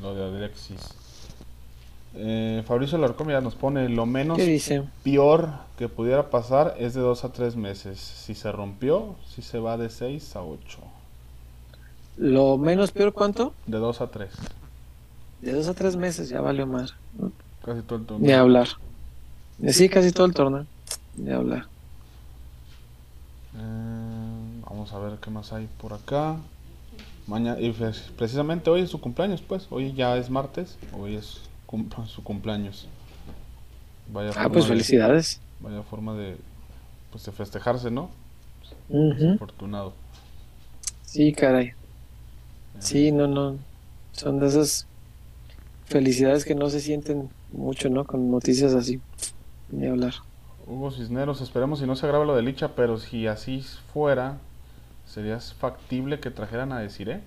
lo de Alexis. Eh, Fabricio Larcón ya nos pone lo menos ¿Qué dice? peor que pudiera pasar es de 2 a 3 meses. Si se rompió, si se va de 6 a 8. Lo menos peor, ¿cuánto? De 2 a 3. De dos a tres meses ya valió más. Casi todo el torneo. Ni hablar. Eh, Sí, casi todo el torneo. Ni hablar. Eh, vamos a ver qué más hay por acá. Mañana, y pues, precisamente hoy es su cumpleaños, pues. Hoy ya es martes. Hoy es cum- su cumpleaños. Vaya Ah, pues de- felicidades. Vaya forma de, pues, de festejarse, ¿no? Ujú. Afortunado. Sí, caray. Sí, no, no. Son de esas felicidades que no se sienten mucho, ¿no? Con noticias así. Ni hablar. Hugo Cisneros, esperemos si no se agrava lo de Licha, pero si así fuera, ¿sería factible que trajeran a Desiree?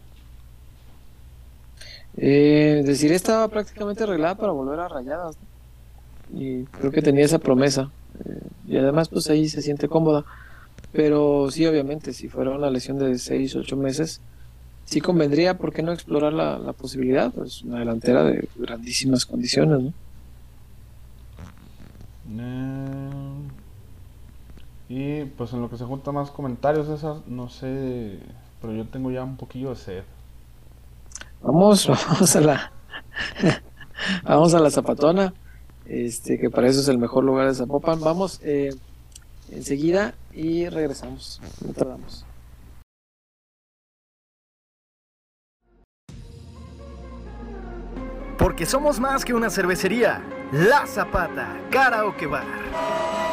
Eh, decir estaba prácticamente arreglada para volver a rayadas. ¿no? Y creo que tenía esa promesa. Eh, y además, pues ahí se siente cómoda. Pero sí, obviamente, si fuera una lesión de 6 8 meses, sí convendría, ¿por qué no explorar la, la posibilidad? Pues una delantera de grandísimas condiciones, ¿no? Eh, y pues en lo que se juntan más comentarios, esas, no sé, pero yo tengo ya un poquillo de sed. Vamos, vamos a la vamos a la zapatona, este que para eso es el mejor lugar de Zapopan. Vamos eh, enseguida y regresamos. No tardamos. Porque somos más que una cervecería. La Zapata, Karaoke Bar.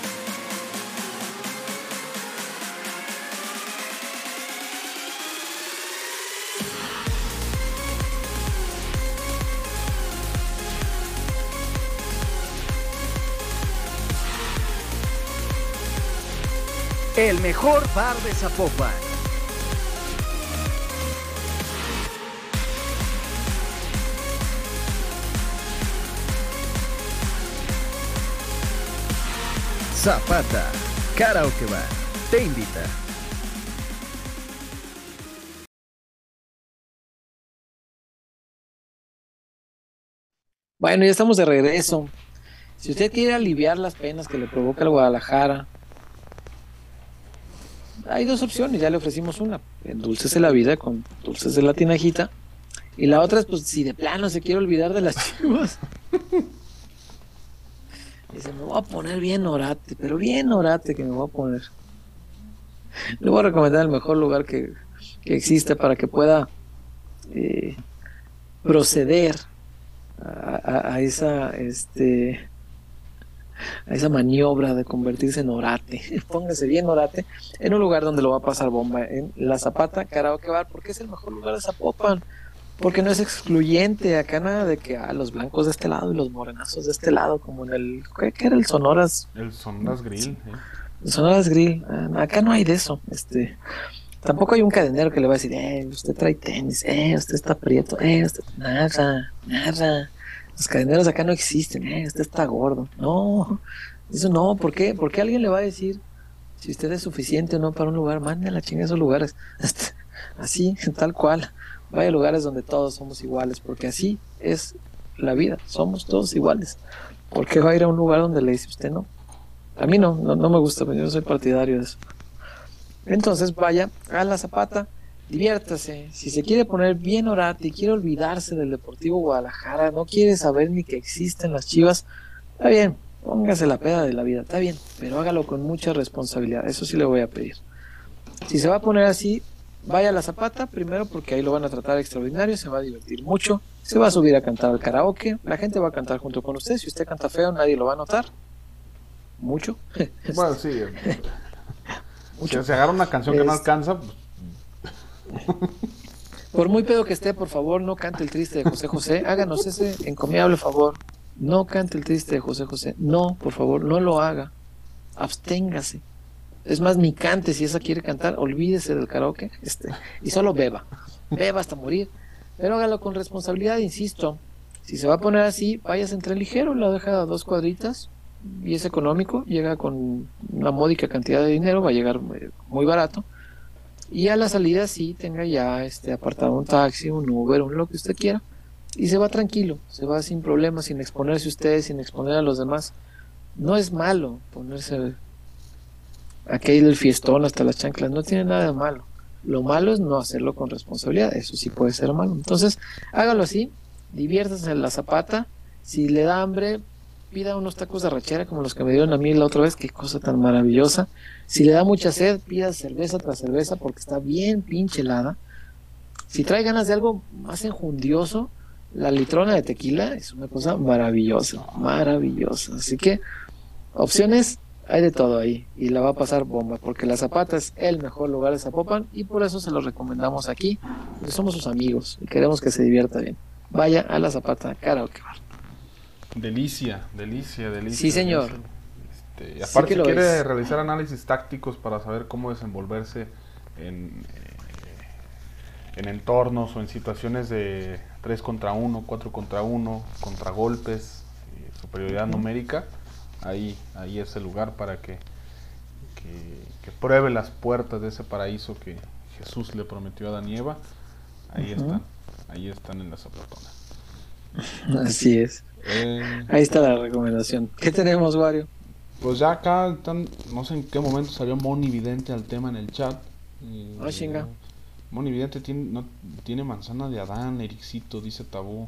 El mejor bar de Zapopan. Zapata, Karaoke Bar, te invita. Bueno, ya estamos de regreso. Si usted quiere aliviar las penas que le provoca el Guadalajara, hay dos opciones, ya le ofrecimos una, dulces de la vida con dulces de la tinajita, y la otra es, pues, si de plano se quiere olvidar de las chivas. Dice, me voy a poner bien orate, pero bien orate que me voy a poner. Le voy a recomendar el mejor lugar que, que existe para que pueda eh, proceder a, a- a esa este a esa maniobra de convertirse en orate. Póngase bien orate en un lugar donde lo va a pasar bomba, en La Zapata Karaoke Bar, porque es el mejor lugar de Zapopan. Porque no es excluyente, acá nada de que ah, los blancos de este lado y los morenazos de este lado, como en el, ¿qué, qué era el Sonoras? El Sondas Grill. ¿eh? Sonoras Grill, ah, acá no hay de eso, este, tampoco hay un cadenero que le va a decir, eh, usted trae tenis, eh, usted está prieto, eh, usted, nada, nada, los cadeneros acá no existen, eh, está gordo, no, eso no, ¿por qué? ¿Por qué alguien le va a decir si usted es suficiente o no para un lugar? Mande a la chinga esos lugares, así, tal cual, vaya a lugares donde todos somos iguales, porque así es la vida, somos todos iguales, ¿por qué va a ir a un lugar donde le dice usted no? A mí no, no, no me gusta, yo no soy partidario de eso. Entonces vaya a la zapata, diviértase. Si se quiere poner bien orate y quiere olvidarse del Deportivo Guadalajara, no quiere saber ni que existen las chivas, está bien, póngase la peda de la vida, está bien, pero hágalo con mucha responsabilidad, eso sí le voy a pedir. Si se va a poner así, vaya a la zapata, primero porque ahí lo van a tratar extraordinario, se va a divertir mucho, se va a subir a cantar al karaoke, la gente va a cantar junto con usted, si usted canta feo nadie lo va a notar, mucho. Bueno, sí. Mucho. Si se agarra una canción que no alcanza, pues, Por muy pedo que esté, por favor, no cante el triste de José José. Háganos ese encomiable favor. No cante el triste de José José. No, por favor, no lo haga. Absténgase. Es más, ni cante si esa quiere cantar. Olvídese del karaoke. Este, y solo beba. Beba hasta morir. Pero hágalo con responsabilidad, insisto. Si se va a poner así, váyase entre ligero, la deja dos cuadritas y es económico. Llega con una módica cantidad de dinero, va a llegar eh, muy barato. Y a la salida sí tenga ya este apartado un taxi, un Uber, un lo que usted quiera. Y se va tranquilo, se va sin problemas, sin exponerse usted, sin exponer a los demás. No es malo ponerse aquel del fiestón hasta las chanclas, no tiene nada de malo. Lo malo es no hacerlo con responsabilidad, eso sí puede ser malo. Entonces, hágalo así, diviértase en la zapata. Si le da hambre, pida unos tacos de rachera como los que me dieron a mí la otra vez, qué cosa tan maravillosa. Si le da mucha sed, pida cerveza tras cerveza porque está bien pinche helada. Si trae ganas de algo más enjundioso, la litrona de tequila es una cosa maravillosa, maravillosa. Así que opciones hay de todo ahí y la va a pasar bomba porque la Zapata es el mejor lugar de Zapopan y por eso se lo recomendamos aquí, somos sus amigos y queremos que se divierta bien. Vaya a la Zapata Karaoke Bar. Delicia, delicia, delicia. Sí, señor. Este, y Sí aparte que quiere es. realizar análisis tácticos para saber cómo desenvolverse en, eh, en entornos o en situaciones de 3 contra 1, 4 contra 1, contragolpes, eh, superioridad numérica. Ahí, ahí es el lugar para que, que, que pruebe las puertas de ese paraíso que Jesús le prometió a Adán y Eva. Ahí están, ahí están en la zapatona. Así es. Eh, Ahí está la recomendación. ¿Qué tenemos, Wario? Pues ya acá están, no sé en qué momento salió Moni Vidente al tema en el chat. Eh, Ah, chinga. Moni Vidente tiene, no, tiene manzana de Adán, Ericito, dice Tabú.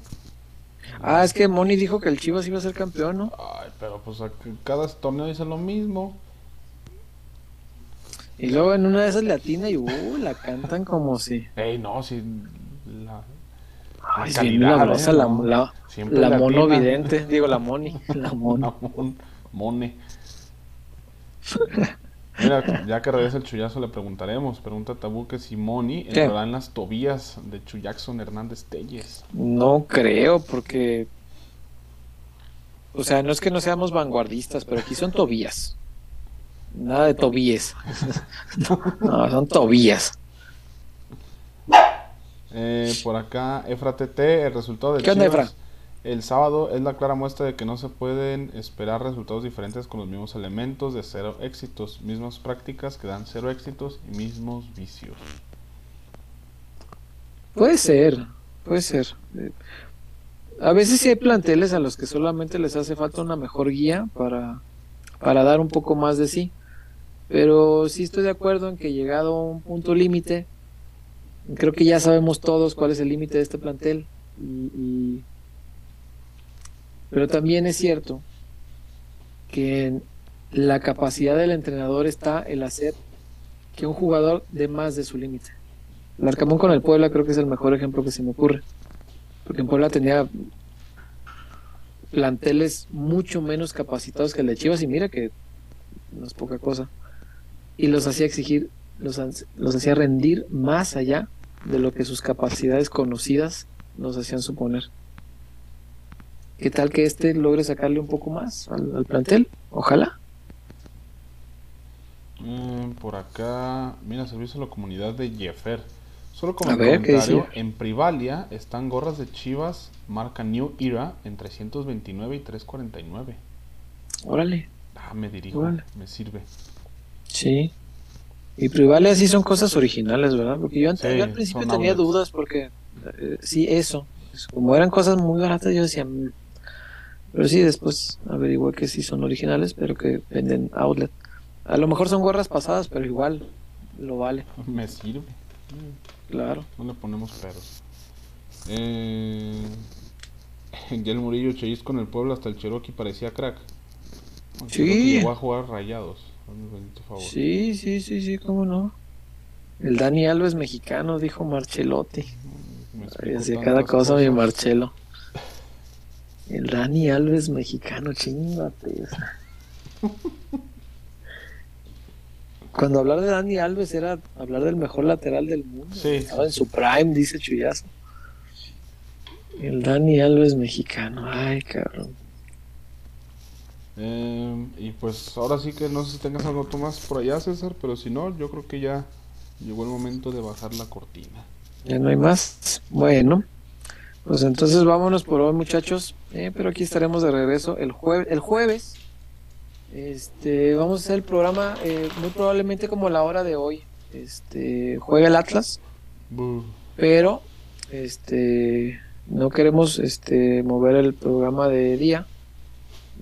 Ah, es que Moni dijo que el Chivas iba a ser campeón, ¿no? Ay, pero pues cada torneo dice lo mismo. Y luego en una de esas latina y uh, la cantan como si. Ey, no, si la, Ay, es calidad, bien milagrosa ¿eh? la, No, la, mono vidente, digo la moni, la mono. Mon- Mone. Mira, ya que regresa el chullazo le preguntaremos. Pregunta Tabú que si Moni entrará en las tobías de Chuyaxon Hernández Telles. No creo, porque. O sea, no es que no seamos vanguardistas, pero aquí son tobías. Nada de tobíes. No, son tobías. Eh, por acá, Efra TT, el resultado de ¿Qué onda, Chivas Efra? el sábado es la clara muestra de que no se pueden esperar resultados diferentes con los mismos elementos de cero éxitos, mismas prácticas que dan cero éxitos y mismos vicios. Puede ser, puede ser. A veces sí hay planteles a los que solamente les hace falta una mejor guía para, para dar un poco más de sí. Pero sí estoy de acuerdo en que llegado a un punto límite, creo que ya sabemos todos cuál es el límite de este plantel. Y, Pero también es cierto que la capacidad del entrenador está el hacer que un jugador dé más de su límite. El Arcamón con el Puebla creo que es el mejor ejemplo que se me ocurre. Porque en Puebla tenía planteles mucho menos capacitados que el de Chivas y mira que no es poca cosa. Y los hacía exigir, los, hacía rendir más allá de lo que sus capacidades conocidas nos hacían suponer. ¿Qué tal que este logre sacarle un poco más al, al plantel? Ojalá. Mm, por acá, mira, servicio a la comunidad de Jeffer. Solo como A ver, ¿qué comentario, en Privalia están gorras de Chivas marca New Era en 329 y 349. Órale. Ah, me dirijo, Órale. me sirve. Sí. Y Privale sí son cosas originales, ¿verdad? Porque yo, ante- Sí, yo al principio tenía dudas porque eh, sí, eso. Como eran cosas muy baratas, yo decía... "Mm". Pero sí, después averigué que sí son originales, pero que venden outlet. A lo mejor son gorras pasadas, pero igual lo vale, Me sirve. claro. No le ponemos peros. Eh, ya el Murillo Cheis con el pueblo hasta el Cherokee parecía crack. El Sí. Llegó a jugar rayados. Hazme favor. Sí, sí, sí, sí, cómo no. El Dani Alves mexicano, dijo Marchelotti. Me cada cosa mi cosas. Marcelo. El Dani Alves mexicano, chingate. Cuando hablar de Dani Alves era hablar del mejor lateral del mundo. Sí, Estaba sí, en su prime, dice Chuyazo. El Dani Alves mexicano, ay cabrón. Eh, y pues ahora sí que no sé si tengas algo más por allá, César, pero si no, yo creo que ya llegó el momento de bajar la cortina. Ya no hay más. Bueno, pues entonces vámonos por hoy, muchachos. Eh, pero aquí estaremos de regreso el jueves. El jueves, este, vamos a hacer el programa eh, muy probablemente como la hora de hoy. Este, juega el Atlas, Buh. pero este, no queremos este, mover el programa de día.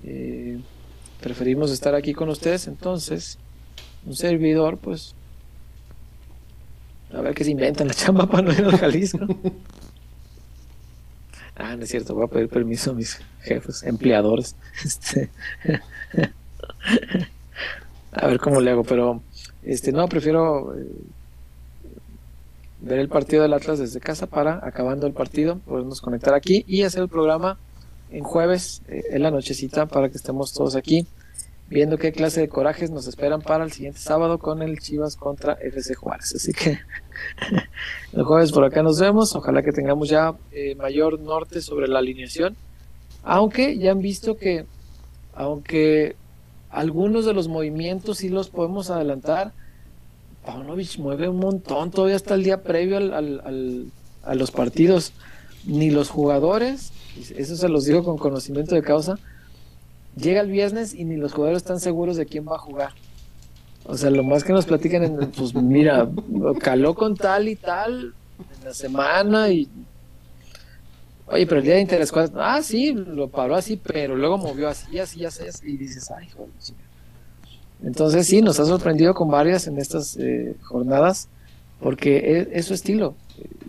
Eh, preferimos estar aquí con ustedes, entonces un servidor, pues a ver qué se inventan la chamba para no ir al Jalisco. Ah, no es cierto, voy a pedir permiso a mis jefes, empleadores. Este, a ver cómo le hago, pero este no, prefiero eh, ver el partido del Atlas desde casa para, acabando el partido, podernos conectar aquí y hacer el programa en jueves, eh, en la nochecita, para que estemos todos aquí viendo qué clase de corajes nos esperan para el siguiente sábado con el Chivas contra FC Juárez. Así que el jueves por acá nos vemos. Ojalá que tengamos ya eh, mayor norte sobre la alineación. Aunque ya han visto que, aunque algunos de los movimientos sí los podemos adelantar, Paunovic mueve un montón todavía hasta el día previo al, a los partidos. Ni los jugadores, eso se los digo con conocimiento de causa, llega el viernes y ni los jugadores están seguros de quién va a jugar. O sea, lo más que nos platican, en, pues mira, caló con tal y tal en la semana y... Oye, pero el día de interescuadras, ah, sí, lo paró así, pero luego movió así, así, así, y dices, ay, joder. chica". Entonces sí, nos ha sorprendido con varias en estas eh, jornadas, porque es, es su estilo,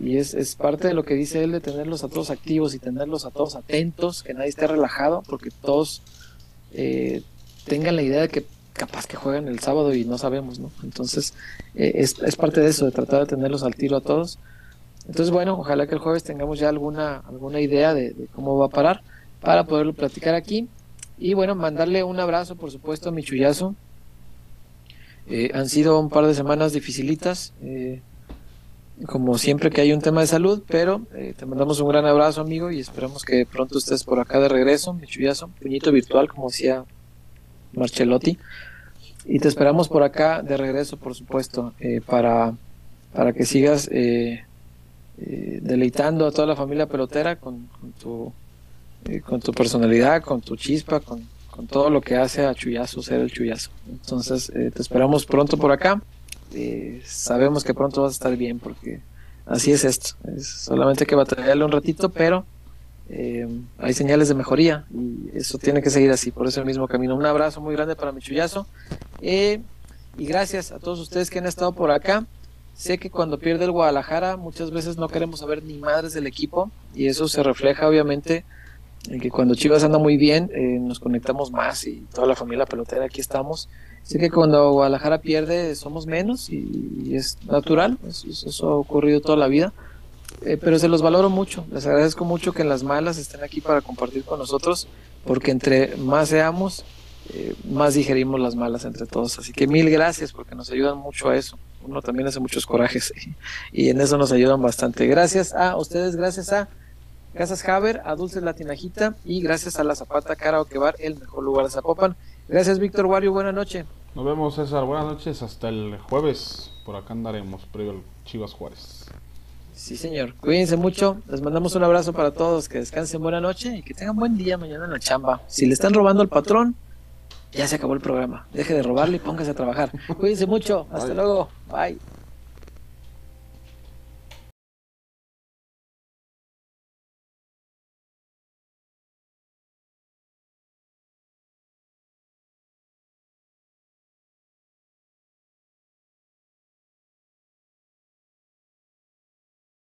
y es, es parte de lo que dice él de tenerlos a todos activos y tenerlos a todos atentos, que nadie esté relajado, porque todos eh, tengan la idea de que capaz que juegan el sábado y no sabemos, ¿no? Entonces, eh, es, es parte de eso, de tratar de tenerlos al tiro a todos. Entonces, bueno, ojalá que el jueves tengamos ya alguna, alguna idea de, cómo va a parar para poderlo platicar aquí. Y bueno, mandarle un abrazo, por supuesto, a mi chullazo. Eh, han sido un par de semanas dificilitas, eh, como siempre que hay un tema de salud, pero eh, te mandamos un gran abrazo, amigo, y esperamos que pronto estés por acá de regreso, mi chullazo, puñito virtual, como decía Marcelotti. Y te esperamos por acá de regreso, por supuesto, eh, para, para que sigas eh, eh, deleitando a toda la familia pelotera con, con tu, con tu personalidad, con tu chispa, con, con todo lo que hace a Chuyazo ser el Chuyazo. Entonces, te esperamos pronto por acá. Eh, sabemos que pronto vas a estar bien porque así es esto. Es solamente que batallarle un ratito, pero eh, hay señales de mejoría y eso tiene que seguir así, por ese mismo camino. Un abrazo muy grande para mi Chuyazo. Eh, y gracias a todos ustedes que han estado por acá. Sé que cuando pierde el Guadalajara muchas veces no queremos saber ni madres del equipo y eso se refleja obviamente en que cuando Chivas anda muy bien eh, nos conectamos más y toda la familia pelotera aquí estamos. Sé que cuando Guadalajara pierde somos menos y, es natural, eso, eso ha ocurrido toda la vida, Eh, pero se los valoro mucho, les agradezco mucho que en las malas estén aquí para compartir con nosotros, porque entre más seamos, eh, más digerimos las malas entre todos. Así que mil gracias porque nos ayudan mucho a eso. Uno también hace muchos corajes y en eso nos ayudan bastante. Gracias a ustedes, gracias a Casas Haber, a Dulces Latinajita y gracias a la Zapata Karaoke Bar, el mejor lugar de Zapopan. Gracias, Víctor Wario, buenas noches. Nos vemos, César. Buenas noches. Hasta el jueves. Por acá andaremos, previo al Chivas Juárez. Sí, señor. Cuídense mucho. Les mandamos un abrazo para todos. Que descansen buena noche y que tengan buen día mañana en la chamba. Si le están robando al patrón, ya se acabó el programa. Deje de robarle y póngase a trabajar. Cuídense mucho. Hasta Bye. luego. Bye.